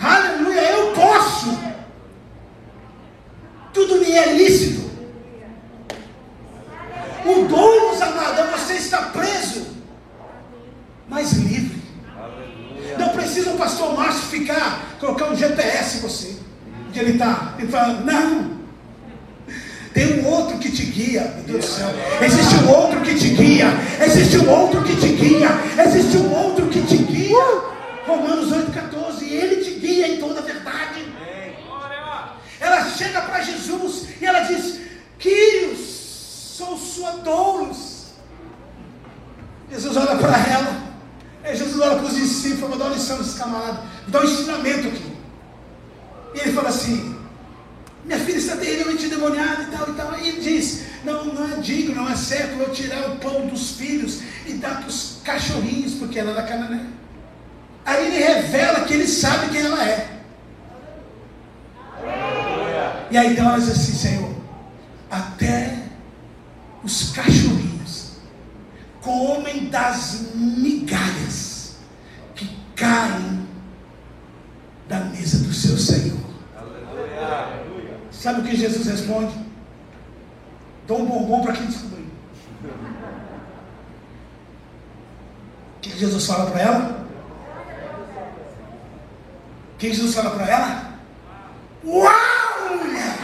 [SPEAKER 1] Aleluia, eu posso. Tudo me é lícito. O dono, amado, é você estar preso, mas livre. Não precisa o pastor Márcio ficar, colocar um GPS em você. Que ele está. Ele fala, não. Tem um outro que te guia, meu Deus do céu. Existe um outro que te guia. Existe um outro que te guia. Existe um outro que te guia. Romanos 8,14. Ele te guia em toda a verdade. Ela chega para Jesus e ela diz: Quírios, sou sua doulos. Jesus olha para ela. Aí Jesus olha para os discípulos, vou dar uma lição desse camarada, dar um ensinamento aqui. E ele fala assim: Minha filha está terrivelmente endemoniada e tal e tal. E ele diz: Não, não é digno, não é certo eu tirar o pão dos filhos e dar para os cachorrinhos, porque ela era canané. Aí ele revela que ele sabe quem ela é. E aí então ela diz assim: Senhor, até os cachorrinhos comem das migalhas que caem da mesa do seu Senhor. Sabe o que Jesus responde? Dou um bombom para quem descobrir. O que Jesus fala para ela? O que Jesus fala para ela? Uau, mulher!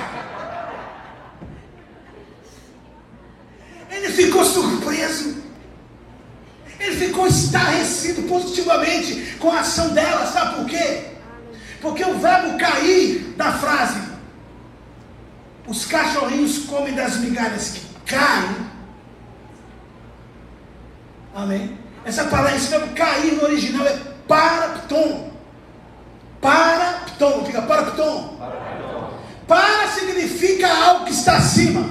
[SPEAKER 1] Ele ficou surpreso. Ele ficou estarrecido positivamente com a ação dela. Sabe por quê? Porque o verbo cair da frase, os cachorrinhos comem das migalhas que caem. Amém? Essa palavra, esse verbo cair no original é parapton. Parapton, fica parapton. Para significa algo que está acima.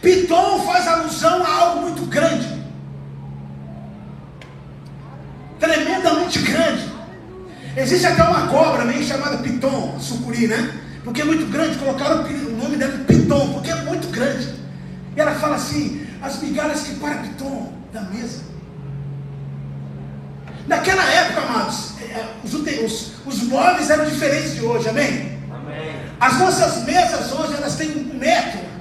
[SPEAKER 1] Piton faz alusão a algo muito grande. Tremendamente grande. Existe até uma cobra meio chamada Piton, sucuri, né? Porque é muito grande, colocaram o nome dela de Piton, porque é muito grande. E ela fala assim: as migalhas que para Piton da mesa. Naquela época, amados, é, é, os, os, os móveis eram diferentes de hoje, amém? amém? As nossas mesas hoje elas têm um metro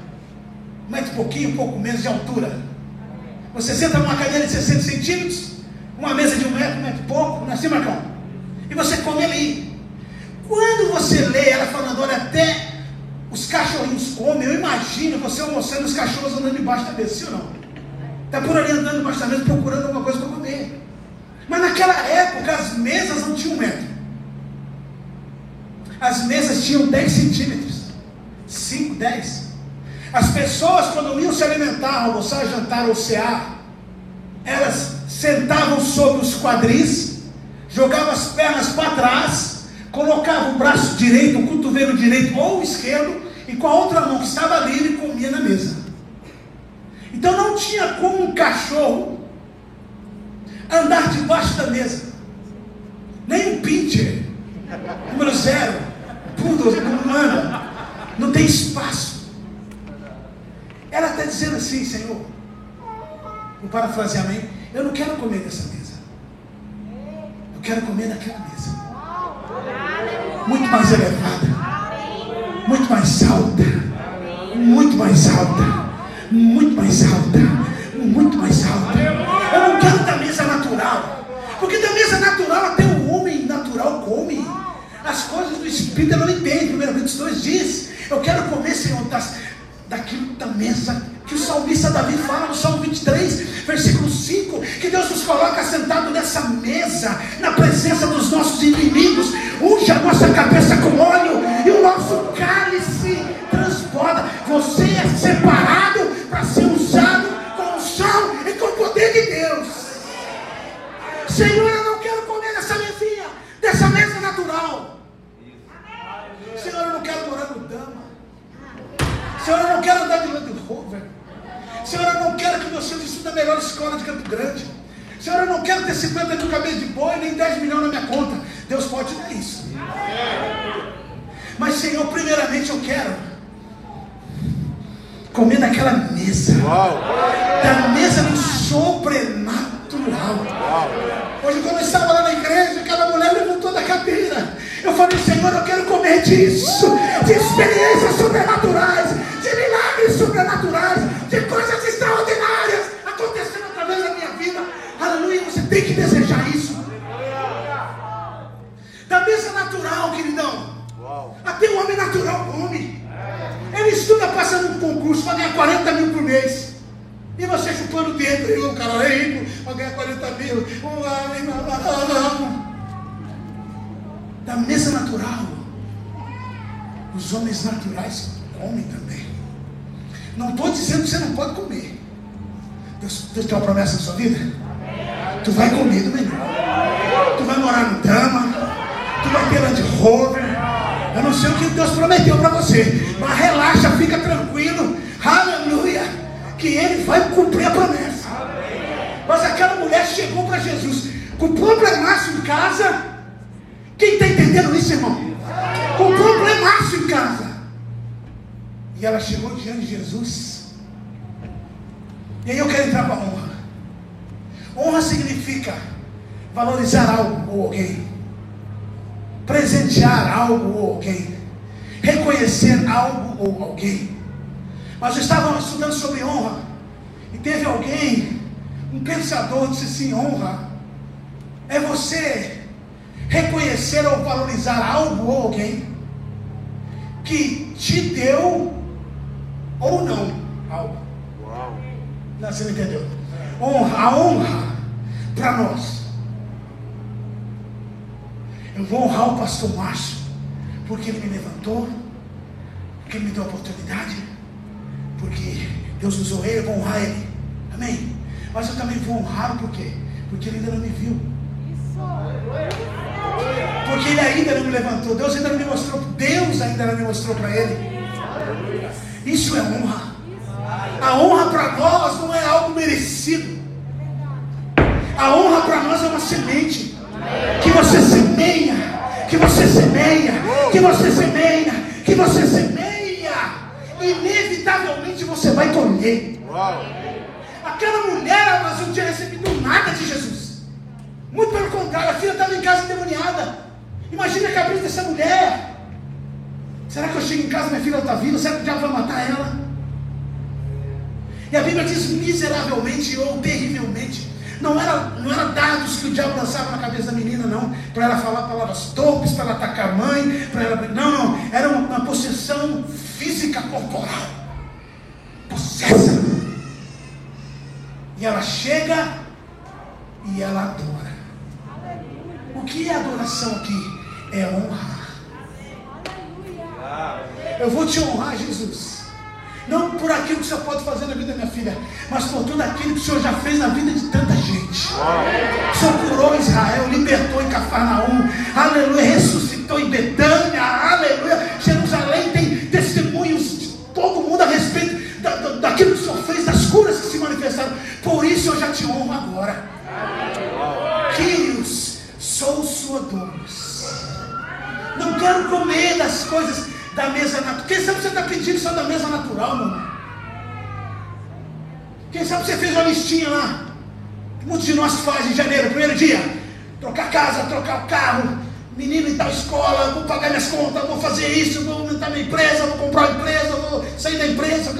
[SPEAKER 1] um metro e pouquinho, um pouco menos de altura. Você senta numa cadeira de 60 centímetros, uma mesa de um metro, um metro e pouco, não é assim, Marcão? E você come ali. Quando você lê ela falando, olha, até os cachorrinhos comem, eu imagino você almoçando os cachorros andando debaixo da mesa, sim ou não? Está por ali andando debaixo da mesa procurando alguma coisa para comer. Mas naquela época as mesas não tinham um metro. As mesas tinham 10 centímetros. 5, 10. As pessoas, quando iam se alimentar, almoçar, jantar ou cear, elas sentavam sobre os quadris, jogavam as pernas para trás, colocavam o braço direito, o cotovelo direito ou esquerdo, e com a outra mão que estava livre comia na mesa. Então não tinha como um cachorro andar debaixo da mesa. Nem um pincher, número zero, poodle, anda, não tem espaço. Ela está dizendo assim, Senhor, vou parafrasear amém, eu não quero comer dessa mesa. Eu quero comer daquela mesa. Muito mais elevada, muito mais alta, muito mais alta, muito mais alta, muito mais alta. Eu não quero da mesa natural, porque da mesa natural até o homem natural come. As coisas do Espírito ela não entende. Primeiro Coríntios 2 diz: Eu quero comer, Senhor, das, daquilo da mesa que o salmista Davi fala no Salmo 23, versículo 5, que Deus nos coloca sentado nessa mesa, na presença dos nossos inimigos, unge a nossa cabeça com óleo e o nosso cálice transborda. Você é separado para ser usado com o sal e com o poder de Deus. Senhor, eu não quero comer nessa mesinha, dessa mesa natural. Senhor, eu não quero morar no Dama. Senhor, eu não quero andar de. Senhor, eu não quero que filhos estudem na melhor escola de Campo Grande. Senhor, eu não quero ter 50 mil cabeças de boi, nem 10 milhões na minha conta. Deus pode dar isso. Mas, Senhor, primeiramente eu quero comer naquela mesa. Da mesa do sobrenatural. Hoje, quando eu estava lá na igreja, aquela mulher levantou da cadeira. Eu falei, Senhor, eu quero comer disso, de experiências sobrenaturais, de milagres sobrenaturais, Da mesa natural, queridão. Até o homem natural come. Ele estuda passando um concurso para ganhar 40 mil por mês. E você chupando o dedo, e o cara é rico, para ganhar 40 mil. Da mesa natural, os homens naturais comem também. Não estou dizendo que você não pode comer. Deus, Deus tem uma promessa na sua vida? Tu vai comer do melhor. Tu vai morar no Dama. Rover. Eu não sei o que Deus prometeu para você. Mas relaxa, fica tranquilo. Aleluia. Que Ele vai cumprir a promessa. Mas aquela mulher chegou para Jesus com problemaço em casa. Quem está entendendo isso, irmão? Com problemaço em casa. E ela chegou diante de Jesus. E aí eu quero entrar para honra. Honra significa valorizar algo ou alguém, presentear algo ou alguém, reconhecer algo ou alguém. Mas eu estava estudando sobre honra e teve alguém, um pensador, disse assim: honra é você reconhecer ou valorizar algo ou alguém que te deu ou não algo. Não, você não entendeu? Honra, a honra para nós. Eu vou honrar o pastor Márcio, porque ele me levantou, porque ele me deu a oportunidade, porque Deus usou ele, eu vou honrar ele. Amém? Mas eu também vou honrar por quê? Porque ele ainda não me viu. Porque ele ainda não me levantou. Deus ainda não me mostrou. Deus ainda não me mostrou para ele. Isso é honra. A honra para nós não é algo merecido. A honra para nós é uma semente que você semeia, que você semeia, que você semeia, que você semeia. Inevitavelmente você vai colher. Aquela mulher, ela não tinha recebido nada de Jesus. Muito pelo contrário, a filha estava em casa endemoniada. Imagina a cabeça dessa mulher. Será que eu chego em casa minha filha está viva? Será que o diabo vai matar ela? E a Bíblia diz miseravelmente ou terrivelmente. Não era, não era dados que o diabo lançava na cabeça da menina, não. Para ela falar palavras torpes, para ela atacar a mãe. Para ela, não, não. Era uma, uma possessão física corporal. Possessa. E ela chega e ela adora. O que é adoração aqui? É honrar. Eu vou te honrar, Jesus. Não por aquilo que o Senhor pode fazer na vida da minha filha, mas por tudo aquilo que o Senhor já fez na vida de tanta gente. O Senhor curou Israel, libertou em Cafarnaum, aleluia, ressuscitou em Betânia, aleluia. Jerusalém tem testemunhos de todo mundo a respeito da, da, daquilo que o Senhor fez, das curas que se manifestaram. Por isso eu já te honro agora. Queridos, sou sua donos. Não quero comer das coisas da mesa natural. Quem sabe você está pedindo só da mesa natural, irmão? Quem sabe você fez uma listinha lá? Muitos de nós fazem em janeiro, primeiro dia. Trocar casa, trocar o carro, menino em tal escola, vou pagar minhas contas, vou fazer isso, vou aumentar minha empresa, vou comprar uma empresa, vou sair da empresa.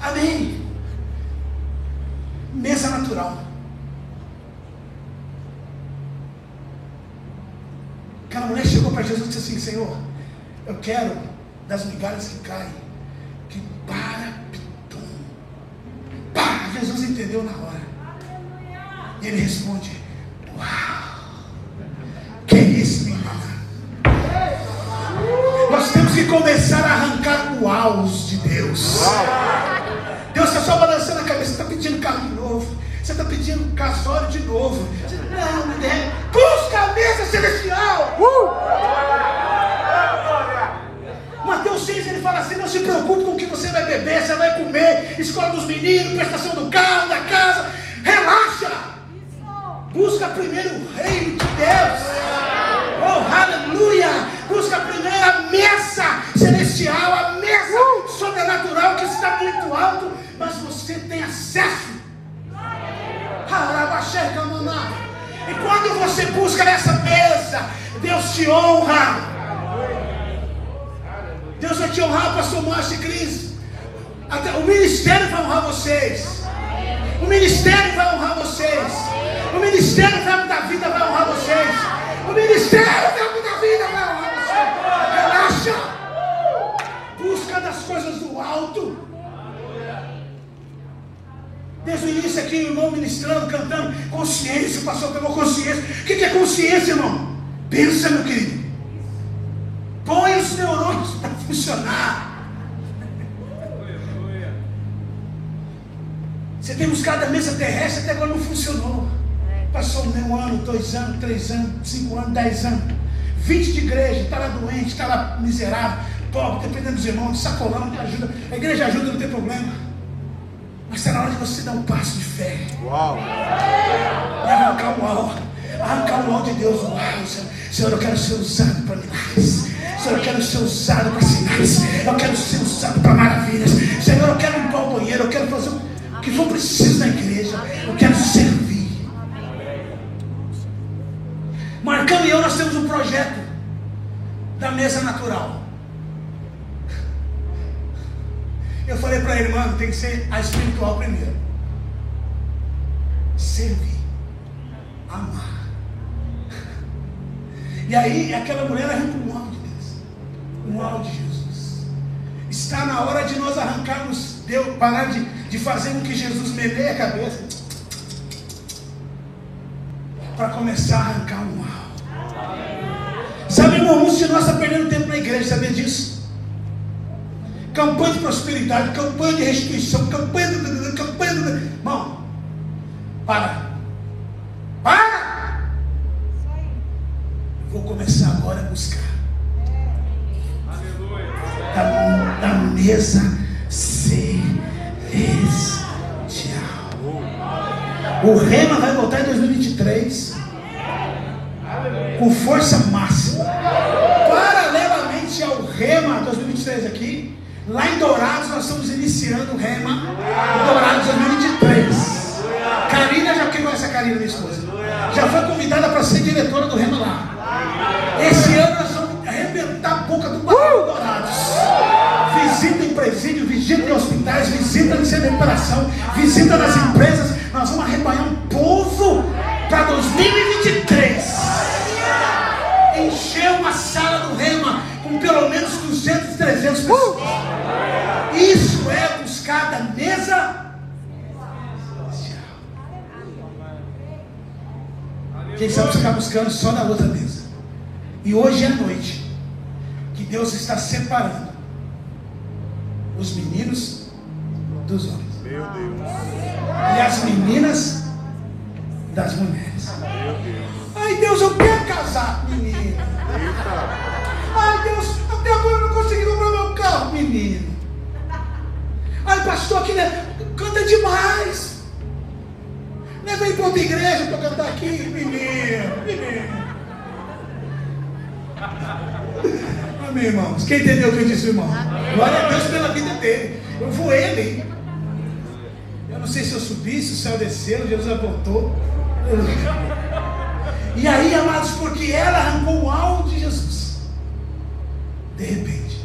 [SPEAKER 1] Amém. Mesa natural. Aquela mulher chegou para Jesus e disse assim: Senhor, eu quero das migalhas que caem, que para pitum. Pá, Jesus entendeu na hora. E ele responde: Uau! Que isso, minha? Nós temos que começar a arrancar o aos de Deus. Deus está só balançando a cabeça, está pedindo carro novo. Você está pedindo casório de novo. Não, não é. Busca a mesa celestial. Uh! Mateus 6 ele fala assim: não se preocupe com o que você vai beber, você vai comer, escola dos meninos, prestação do carro, da casa. Relaxa! Busca primeiro o reino de Deus. Oh, aleluia! Busca primeiro a mesa celestial, a mesa sobrenatural que está muito alto, mas você tem acesso. E quando você busca essa mesa, Deus te honra. Deus vai te honrar, pastor Márcio e Cris. Até, o ministério vai honrar vocês. O ministério vai honrar vocês. O ministério Verbo da Vida vai honrar vocês. O ministério Verbo da Vida vai honrar vocês. Relaxa. Busca das coisas do alto. Desde o início aqui, o irmão ministrando, cantando, consciência, o pastor pegou consciência. O que é consciência, irmão? Pensa, meu querido. Funcionar. Você tem buscado a mesa terrestre, até agora não funcionou. Passou um ano, dois anos, três anos, cinco anos, dez anos. Vinte de igreja, está lá doente, está lá miserável, pobre, dependendo dos irmãos, sacolão, de ajuda. A igreja ajuda, não tem problema. Mas está na hora de você dar um passo de fé. Uau! E arrancar o ar. Arrancar o ar de Deus. Uau, Senhor. Senhor, eu quero ser usado para milagres. Senhor, eu quero ser usado para sinais. Eu quero ser usado para maravilhas. Senhor, eu quero limpar o banheiro. Eu quero fazer o que for preciso na igreja. Eu quero servir. Marcão e eu, nós temos um projeto da mesa natural. Eu falei para a irmã, tem que ser a espiritual primeiro. Servir. Amar. E aí aquela mulher arrancou um áudio de Jesus. Está na hora de nós arrancarmos, Deus, parar de, de fazer com que Jesus meleie a cabeça. Para começar a arrancar um áudio. Sabe, irmão, muitos de nós estão perdendo tempo na igreja, sabia disso? Campanha de prosperidade, campanha de restituição, campanha campanha. Irmão, para. Para! Vou começar agora a buscar mesa celestial. O Rema vai voltar em 2023 com força máxima. Paralelamente ao Rema 2023 aqui, lá em Dourados nós estamos iniciando o Rema em Dourados 2023. Karina já quem essa Karina, minha esposa? Já foi convidada para ser diretora do Rema lá. Esse ano nós vamos arrebentar a boca do barulho presídio, visita em hospitais, visita em centro de recuperação, visita nas empresas. Nós vamos arrebanhar um povo para 2023. Encher uma sala do Rema com pelo menos 200, 300 pessoas. Isso é buscar da mesa. Quem sabe ficar tá buscando só na outra mesa. E hoje é noite que Deus está separando os meninos dos homens. Meu Deus. E as meninas das mulheres. Ai Deus, eu quero casar, menino. Ai Deus, até agora eu não consegui comprar meu carro, menino. Ai pastor, aqui né, canta demais. Leva aí para outra igreja para cantar aqui, menino, menino. Amém, irmãos. Quem entendeu o que eu disse, irmão? Glória a Deus pela vida dele. Eu vou ele. Eu não sei se eu subi, se o céu desceu, Jesus voltou. E aí, amados, porque ela arrancou o alvo de Jesus. De repente.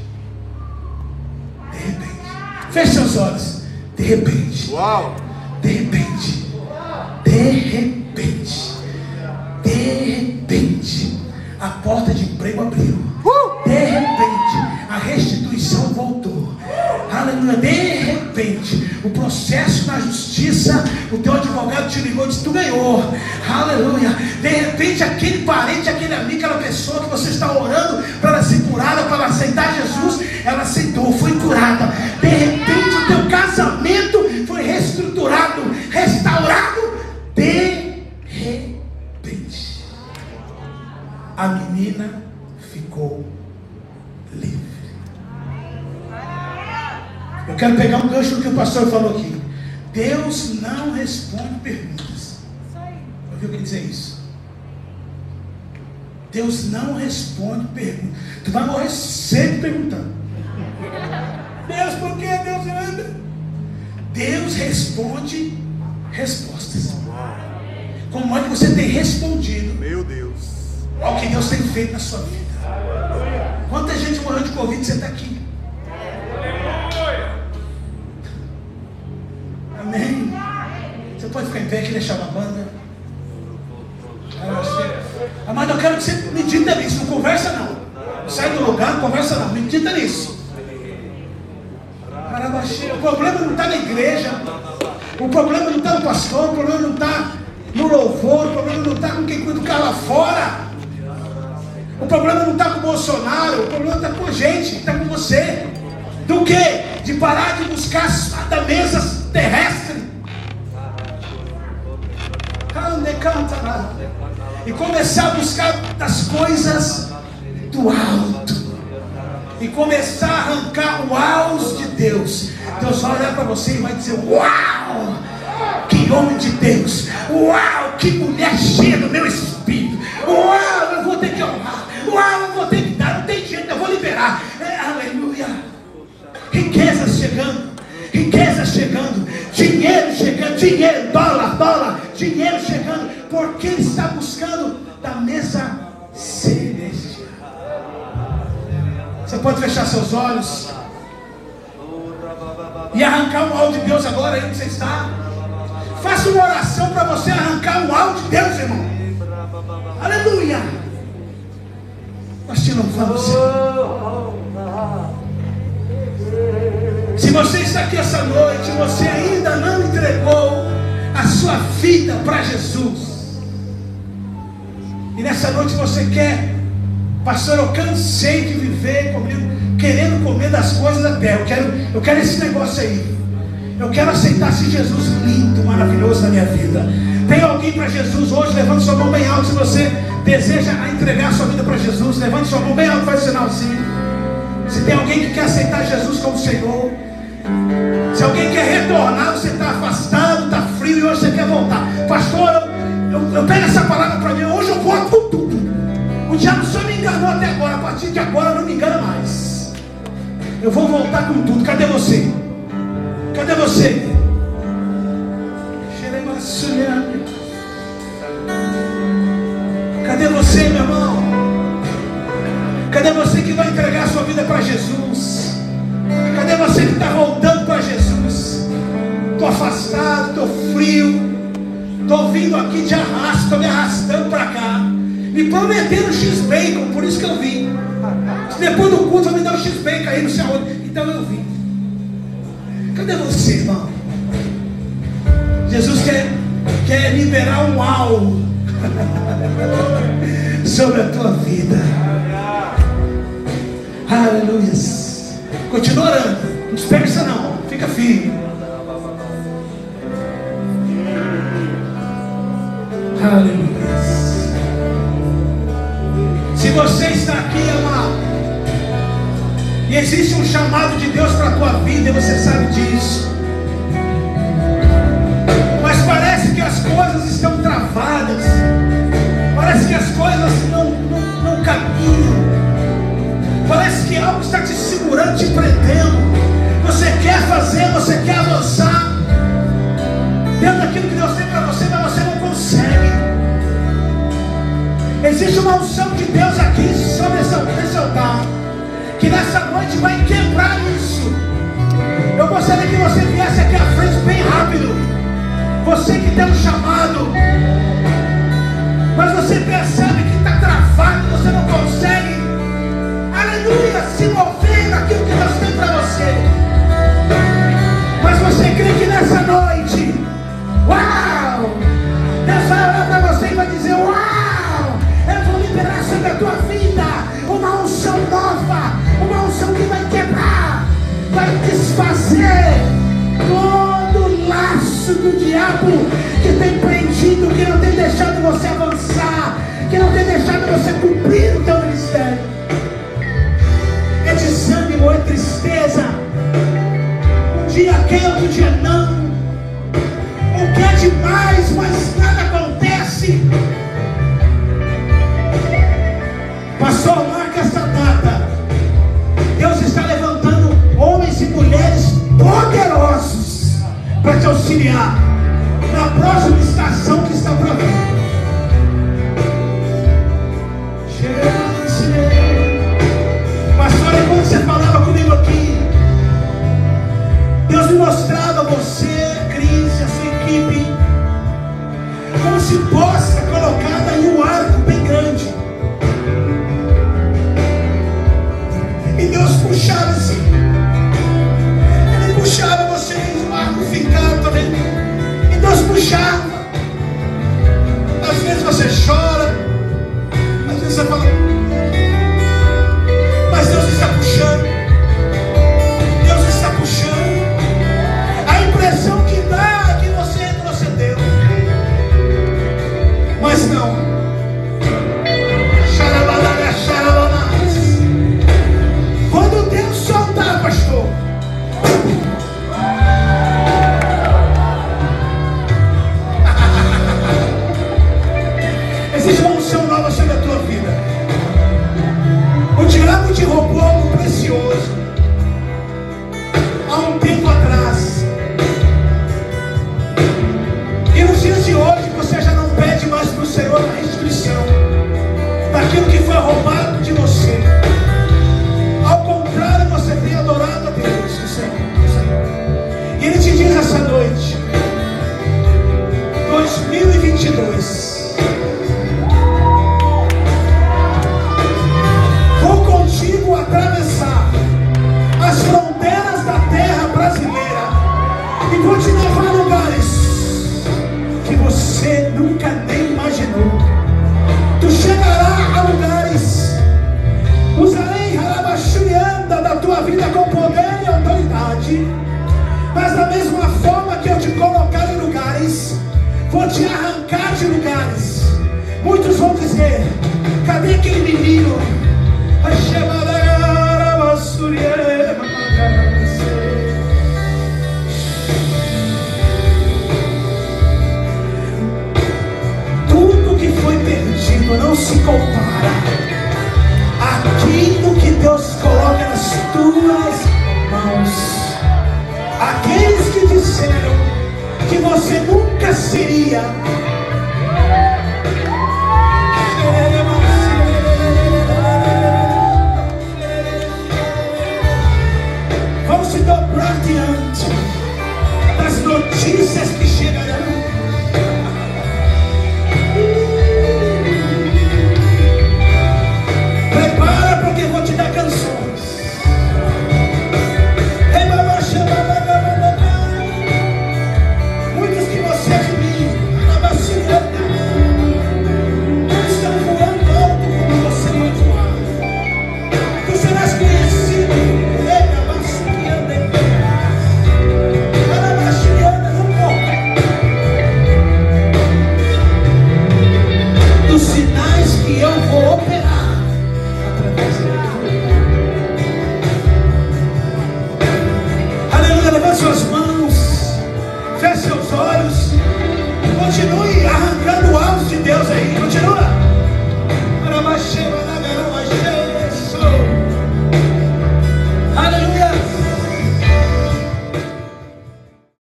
[SPEAKER 1] De repente. Feche seus olhos. De repente. Uau. De repente. De repente. De repente. A porta de emprego abriu. Uh! De repente. A restituição voltou. Aleluia. De repente. O processo na justiça. O teu advogado te ligou e disse: Tu ganhou. Aleluia. De repente, aquele parente, aquele amigo, aquela pessoa que você está orando para ela ser curada, para ela aceitar Jesus, ela aceitou, foi curada. De repente, menina ficou livre. Eu quero pegar um gancho do que o pastor falou aqui. Deus não responde perguntas. Ouviu o que dizer isso? Deus não responde perguntas. Tu vai morrer sempre perguntando. Deus, por que Deus anda? Deus responde respostas. Como é que você tem respondido?
[SPEAKER 2] Meu Deus.
[SPEAKER 1] Ao que Deus tem feito na sua vida. Quanta gente morreu de Covid você está aqui? Amém. Você pode ficar em pé aqui e deixar uma banda. Amado, eu quero que você medita nisso, não conversa não. Sai do lugar, não conversa não, medita nisso. O problema não está na igreja, o problema não está no pastor, o problema não está no louvor, o problema não está com quem cuida do carro lá fora. O problema não está com o Bolsonaro, o problema está com a gente, está com você. Do que? De parar de buscar da mesas terrestres. E começar a buscar das coisas do alto. E começar a arrancar o alto de Deus. Deus vai olhar para você e vai dizer: Uau! Que homem de Deus! Uau! Que mulher cheia do meu espírito! Uau! Eu vou ter que honrar! Uau! Eu vou ter que dar! Não tem jeito, eu vou liberar! É, aleluia! Riquezas chegando riqueza chegando, dinheiro chegando, dinheiro, dólar, dólar, dinheiro chegando, porque ele está buscando da mesa celestial. Você pode fechar seus olhos e arrancar o mal de Deus agora aí onde você está. Faça uma oração para você arrancar o mal de Deus, irmão. Aleluia. Nós te louvamos. Se você está aqui essa noite, você ainda não entregou a sua vida para Jesus. E nessa noite você quer, pastor, eu cansei de viver comigo, querendo comer das coisas da terra. Eu quero, eu quero esse negócio aí. Eu quero aceitar esse Jesus lindo, maravilhoso na minha vida. Tem alguém para Jesus hoje? Levante sua mão bem alto. Se você deseja entregar sua vida para Jesus, levante sua mão bem alto, faz sinalzinho. Se tem alguém que quer aceitar Jesus como Senhor, se alguém quer retornar, você está afastado, está frio e hoje você quer voltar. Pastor, eu, eu, eu pego essa palavra para mim, hoje eu volto com tudo. O diabo só me enganou até agora, a partir de agora não me engana mais. Eu vou voltar com tudo. Cadê você? Cadê você? Cadê você, meu irmão? Cadê você que vai entregar sua vida para Jesus? Cadê você que está voltando para Jesus? Estou afastado, estou frio. Estou vindo aqui de arrasto, estou me arrastando para cá. Me prometeram X-Bacon, por isso que eu vim. Depois do culto vai me dar um X-Bacon aí, sei aonde. Então eu vim. Cadê você, irmão? Jesus quer, quer liberar um alvo. sobre a tua vida. Aleluia. Continua orando. Não dispersa não. Fica firme. Aleluia. Se você está aqui, amado, e existe um chamado de Deus para a tua vida, e você sabe disso. Mas parece que as coisas estão travadas. Parece que as coisas não, não, não caminham. Parece que algo está te segurando, te prendendo. Você quer fazer, você quer avançar. Dentro daquilo que Deus tem para você, mas você não consegue. Existe uma unção de Deus aqui sobre esse altar. Que nessa noite vai quebrar isso. Eu gostaria que você viesse aqui à frente bem rápido. Você que tem um chamado mas você percebe que está travado, você não consegue, aleluia, se mover naquilo que Deus tem para você. Mas você crê que nessa noite, diabo que tem prendido, que não tem deixado você avançar,